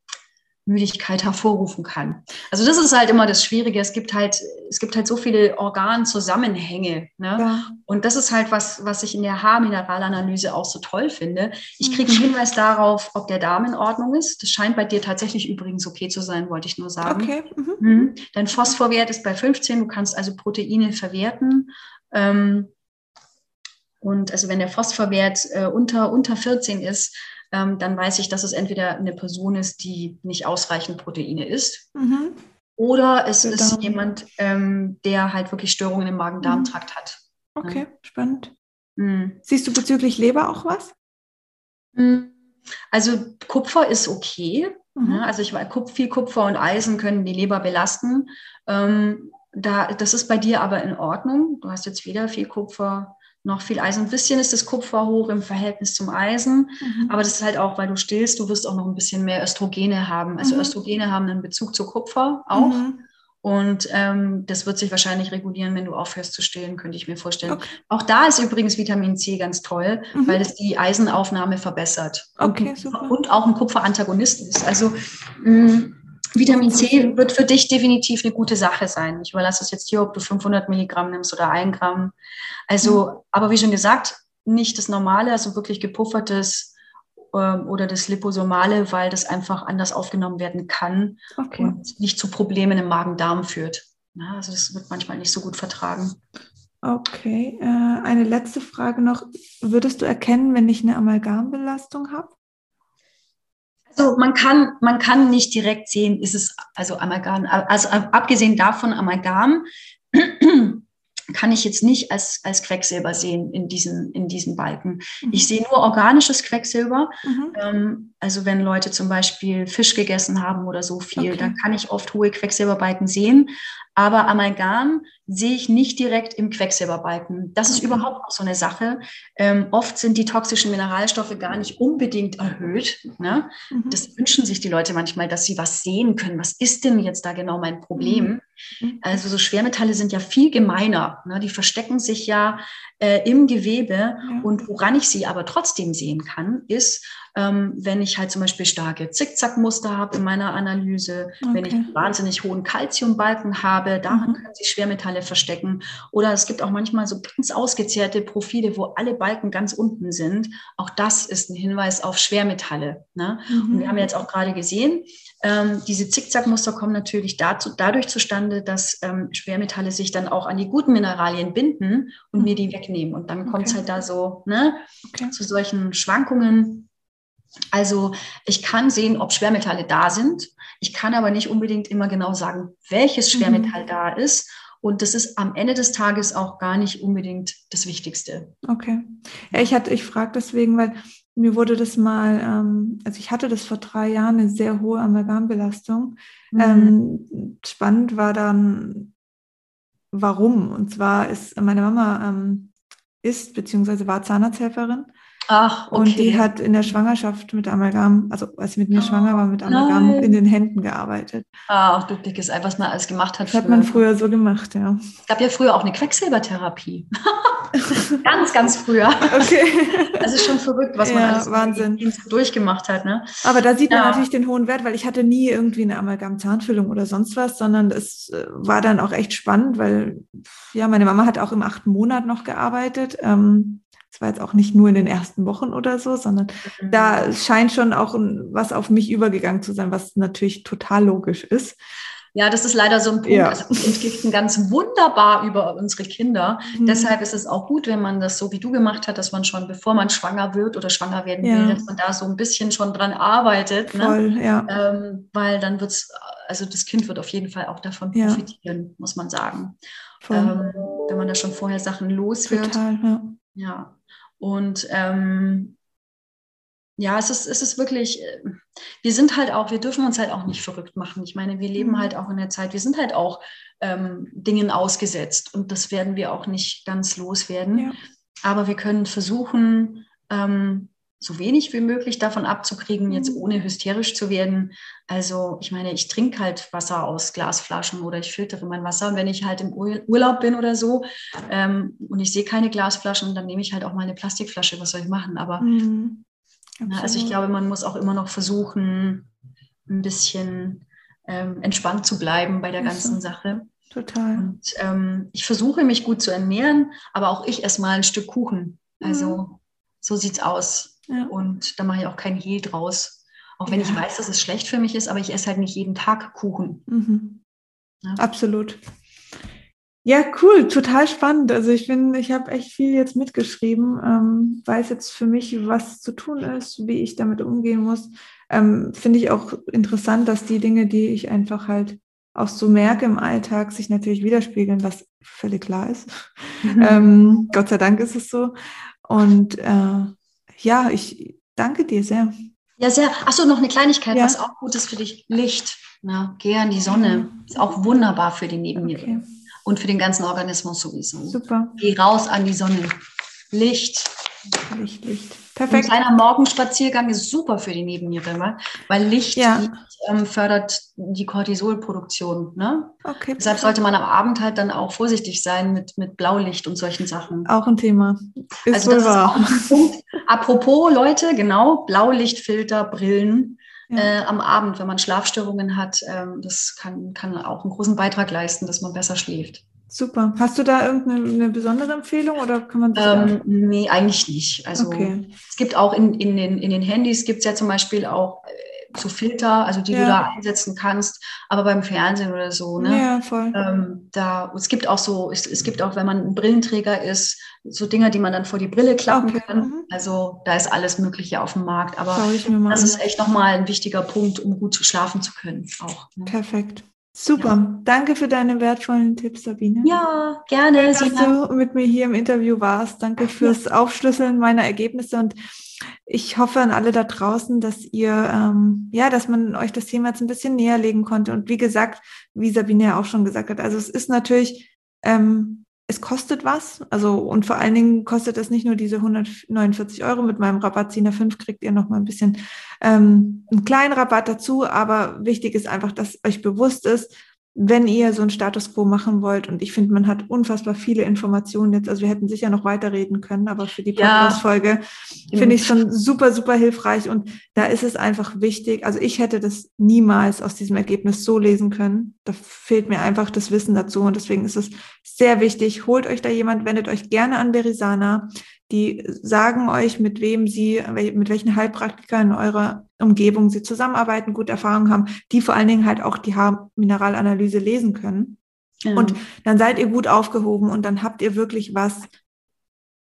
Müdigkeit hervorrufen kann. Also das ist halt immer das Schwierige. Es gibt halt, es gibt halt so viele Organzusammenhänge. Ne? Ja. Und das ist halt was, was ich in der Haarmineralanalyse auch so toll finde. Ich kriege einen mhm. Hinweis darauf, ob der Darm in Ordnung ist. Das scheint bei dir tatsächlich übrigens okay zu sein, wollte ich nur sagen. Okay. Mhm. Mhm. Dein Phosphorwert ist bei 15. Du kannst also Proteine verwerten. Ähm, und also wenn der Phosphorwert äh, unter, unter 14 ist, ähm, dann weiß ich, dass es entweder eine Person ist, die nicht ausreichend Proteine isst, mhm. oder es ist Darm. jemand, ähm, der halt wirklich Störungen im Magen-Darm-Trakt mhm. hat. Okay, ja. spannend. Mhm. Siehst du bezüglich Leber auch was? Mhm. Also Kupfer ist okay. Mhm. Ne? Also ich weiß, viel Kupfer und Eisen können die Leber belasten. Ähm, da, das ist bei dir aber in Ordnung. Du hast jetzt weder viel Kupfer noch viel Eisen. Ein bisschen ist das Kupfer hoch im Verhältnis zum Eisen, mhm. aber das ist halt auch, weil du stillst, du wirst auch noch ein bisschen mehr Östrogene haben. Also mhm. Östrogene haben einen Bezug zu Kupfer auch. Mhm. Und ähm, das wird sich wahrscheinlich regulieren, wenn du aufhörst zu stillen, könnte ich mir vorstellen. Okay. Auch da ist übrigens Vitamin C ganz toll, mhm. weil es die Eisenaufnahme verbessert. Okay, und, super. Und auch ein Kupferantagonist ist. Also mh, mm, Vitamin C wird für dich definitiv eine gute Sache sein. Ich überlasse es jetzt hier, ob du 500 Milligramm nimmst oder ein Gramm. Also, mhm. aber wie schon gesagt, nicht das normale, also wirklich gepuffertes ähm, oder das liposomale, weil das einfach anders aufgenommen werden kann okay. und nicht zu Problemen im Magen-Darm führt. Ja, also das wird manchmal nicht so gut vertragen. Okay, äh, eine letzte Frage noch. Würdest du erkennen, wenn ich eine Amalgambelastung habe? Also man kann, man kann nicht direkt sehen, ist es also Amalgam, also abgesehen davon Amalgam kann ich jetzt nicht als, als Quecksilber sehen in diesen, in diesen Balken. Mhm. Ich sehe nur organisches Quecksilber. Mhm. Ähm, also wenn Leute zum Beispiel Fisch gegessen haben oder so viel, okay. dann kann ich oft hohe Quecksilberbalken sehen. Aber Amalgam sehe ich nicht direkt im Quecksilberbalken. Das ist okay. überhaupt auch so eine Sache. Ähm, oft sind die toxischen Mineralstoffe gar nicht unbedingt erhöht. Ne? Mhm. Das wünschen sich die Leute manchmal, dass sie was sehen können. Was ist denn jetzt da genau mein Problem? Mhm. mhm. Also so Schwermetalle sind ja viel gemeiner. Ne? Die verstecken sich ja äh, im Gewebe. Ja. Und woran ich sie aber trotzdem sehen kann, ist, ähm, wenn ich halt zum Beispiel starke Zickzackmuster habe in meiner Analyse, okay. wenn ich wahnsinnig hohen Kalziumbalken habe, daran mhm. können sich Schwermetalle verstecken. Oder es gibt auch manchmal so ganz ausgezehrte Profile, wo alle Balken ganz unten sind. Auch das ist ein Hinweis auf Schwermetalle. Ne? Mhm. Und wir haben jetzt auch gerade gesehen, ähm, diese Zickzackmuster kommen natürlich dazu, dadurch zustande, dass ähm, Schwermetalle sich dann auch an die guten Mineralien binden und mhm. mir die wegnehmen. Und dann kommt es halt da so ne, okay. zu solchen Schwankungen. Also ich kann sehen, ob Schwermetalle da sind. Ich kann aber nicht unbedingt immer genau sagen, welches mhm. Schwermetall mhm. da ist. Und das ist am Ende des Tages auch gar nicht unbedingt das Wichtigste. Okay. Ja, ich hatte, ich frage deswegen, weil mir wurde das mal, ähm, also ich hatte das vor drei Jahren eine sehr hohe Amalgambelastung. Mhm. Ähm, spannend war dann, warum. Und zwar ist meine Mama ähm, ist beziehungsweise war Zahnarzthelferin Ach, okay. Und die hat in der Schwangerschaft mit Amalgam, also als sie mit mir oh, schwanger war, mit Amalgam nein. in den Händen gearbeitet. Ah, du dickes Ei, was man alles gemacht hat. Das hat man früher so gemacht, ja. Es gab ja früher auch eine Quecksilbertherapie. ganz, ganz früher. Okay. Also schon verrückt, was man ja, alles Wahnsinn. durchgemacht hat. Ne? Aber da sieht man ja. natürlich den hohen Wert, weil ich hatte nie irgendwie eine Amalgam-Zahnfüllung oder sonst was, sondern es äh, war dann auch echt spannend, weil ja, meine Mama hat auch im achten Monat noch gearbeitet. Ähm, das war jetzt auch nicht nur in den ersten Wochen oder so, sondern mhm. da scheint schon auch was auf mich übergegangen zu sein, was natürlich total logisch ist. Ja, das ist leider so ein Punkt. Ja. Also wir entgiften ganz wunderbar über unsere Kinder. Mhm. Deshalb ist es auch gut, wenn man das so wie du gemacht hat, dass man schon, bevor man schwanger wird oder schwanger werden ja. will, dass man da so ein bisschen schon dran arbeitet. Ne? Voll, ne? ja. Ähm, weil dann wird es, also das Kind wird auf jeden Fall auch davon profitieren, ja. muss man sagen. Ähm, wenn man da schon vorher Sachen los wird. Total, ja. ja. Und ähm, ja, es ist, es ist wirklich, äh, wir sind halt auch, wir dürfen uns halt auch nicht verrückt machen. Ich meine, wir leben mhm. halt auch in der Zeit, wir sind halt auch ähm, Dingen ausgesetzt und das werden wir auch nicht ganz loswerden. Ja. Aber wir können versuchen, ähm, so wenig wie möglich davon abzukriegen, jetzt mhm. ohne hysterisch zu werden. Also ich meine, ich trinke halt Wasser aus Glasflaschen oder ich filtere mein Wasser. Und wenn ich halt im Urlaub bin oder so ähm, und ich sehe keine Glasflaschen, dann nehme ich halt auch mal eine Plastikflasche. Was soll ich machen? Aber mhm. Na, also ich glaube, man muss auch immer noch versuchen, ein bisschen ähm, entspannt zu bleiben bei der ganzen Sache. Total. Und ähm, ich versuche mich gut zu ernähren, aber auch ich esse mal ein Stück Kuchen. Also mhm. so es aus. Ja. Und da mache ich auch kein Hehl draus. Auch wenn ja. ich weiß, dass es schlecht für mich ist, aber ich esse halt nicht jeden Tag Kuchen. Mhm. Ja. Absolut. Ja, cool, total spannend. Also ich finde, ich habe echt viel jetzt mitgeschrieben, ähm, weiß jetzt für mich, was zu tun ist, wie ich damit umgehen muss. Ähm, finde ich auch interessant, dass die Dinge, die ich einfach halt auch so merke im Alltag, sich natürlich widerspiegeln, was völlig klar ist. Mhm. ähm, Gott sei Dank ist es so. Und äh, ja, ich danke dir sehr. Ja, sehr. Achso, noch eine Kleinigkeit, ja. was auch gut ist für dich. Licht. Na, geh an die Sonne. Ist auch wunderbar für die Nebenniere. Okay und für den ganzen Organismus sowieso. Super. Geh raus an die Sonne. Licht. Licht, Licht. Perfekt. Ein kleiner Morgenspaziergang ist super für die Nebenniere, weil Licht, ja. Ähm, fördert die Cortisolproduktion. Ne? Okay. Deshalb sollte man am Abend halt dann auch vorsichtig sein mit, mit Blaulicht und solchen Sachen. Auch ein Thema. Ist also das wahr. ist auch ein Punkt. Apropos Leute, genau, Blaulichtfilter, Brillen ja. äh, am Abend, wenn man Schlafstörungen hat. Ähm, das kann, kann auch einen großen Beitrag leisten, dass man besser schläft. Super. Hast du da irgendeine besondere Empfehlung oder kann man ähm, Nee, eigentlich nicht. Also okay. es gibt auch in, in, den, in den Handys gibt es ja zum Beispiel auch so Filter, also die ja. du da einsetzen kannst, aber beim Fernsehen oder so, ne? Ja, voll. Ähm, da, es gibt auch so, es, es gibt auch, wenn man ein Brillenträger ist, so Dinger, die man dann vor die Brille klappen okay. kann. Mhm. Also da ist alles Mögliche auf dem Markt. Aber das ist echt nochmal ein wichtiger Punkt, um gut schlafen zu können. Auch, ne? Perfekt. Super. Ja. Danke für deine wertvollen Tipps, Sabine. Ja, gerne. Dass du mit mir hier im Interview warst. Danke fürs. Aufschlüsseln meiner Ergebnisse und ich hoffe an alle da draußen, dass ihr, ähm, ja, dass man euch das Thema jetzt ein bisschen näher legen konnte. Und wie gesagt, wie Sabine ja auch schon gesagt hat, also es ist natürlich, ähm, es kostet was. Also, und vor allen Dingen kostet es nicht nur diese 149 Euro. Mit meinem Rabatt Zina 5 kriegt ihr noch mal ein bisschen ähm, einen kleinen Rabatt dazu. Aber wichtig ist einfach, dass euch bewusst ist, wenn ihr so einen Status quo machen wollt, und ich finde, man hat unfassbar viele Informationen jetzt, also wir hätten sicher noch weiterreden können, aber für die Podcast-Folge ja. finde ich es schon super, super hilfreich. Und da ist es einfach wichtig. Also ich hätte das niemals aus diesem Ergebnis so lesen können. Da fehlt mir einfach das Wissen dazu. Und deswegen ist es sehr wichtig. Holt euch da jemand, wendet euch gerne an Verisana. Die sagen euch, mit wem sie, mit welchen Heilpraktikern in eurer Umgebung sie zusammenarbeiten, gute Erfahrungen haben, die vor allen Dingen halt auch die Haarmineralanalyse lesen können. Ja. Und dann seid ihr gut aufgehoben und dann habt ihr wirklich was,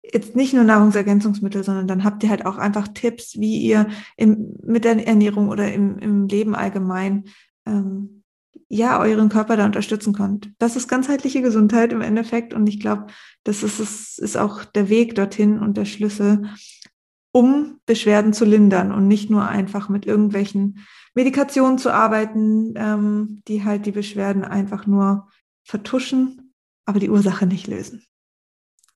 jetzt nicht nur Nahrungsergänzungsmittel, sondern dann habt ihr halt auch einfach Tipps, wie ihr im, mit der Ernährung oder im, im Leben allgemein ähm, ja, euren Körper da unterstützen könnt. Das ist ganzheitliche Gesundheit im Endeffekt und ich glaube, das ist, ist, ist auch der Weg dorthin und der Schlüssel, um Beschwerden zu lindern und nicht nur einfach mit irgendwelchen Medikationen zu arbeiten, ähm, die halt die Beschwerden einfach nur vertuschen, aber die Ursache nicht lösen.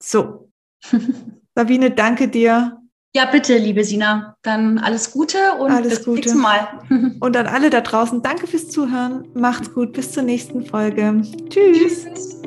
So, Sabine, danke dir ja, bitte, liebe Sina. Dann alles Gute und alles bis zum nächsten Mal. Und an alle da draußen, danke fürs Zuhören. Macht's gut, bis zur nächsten Folge. Tschüss. Tschüss.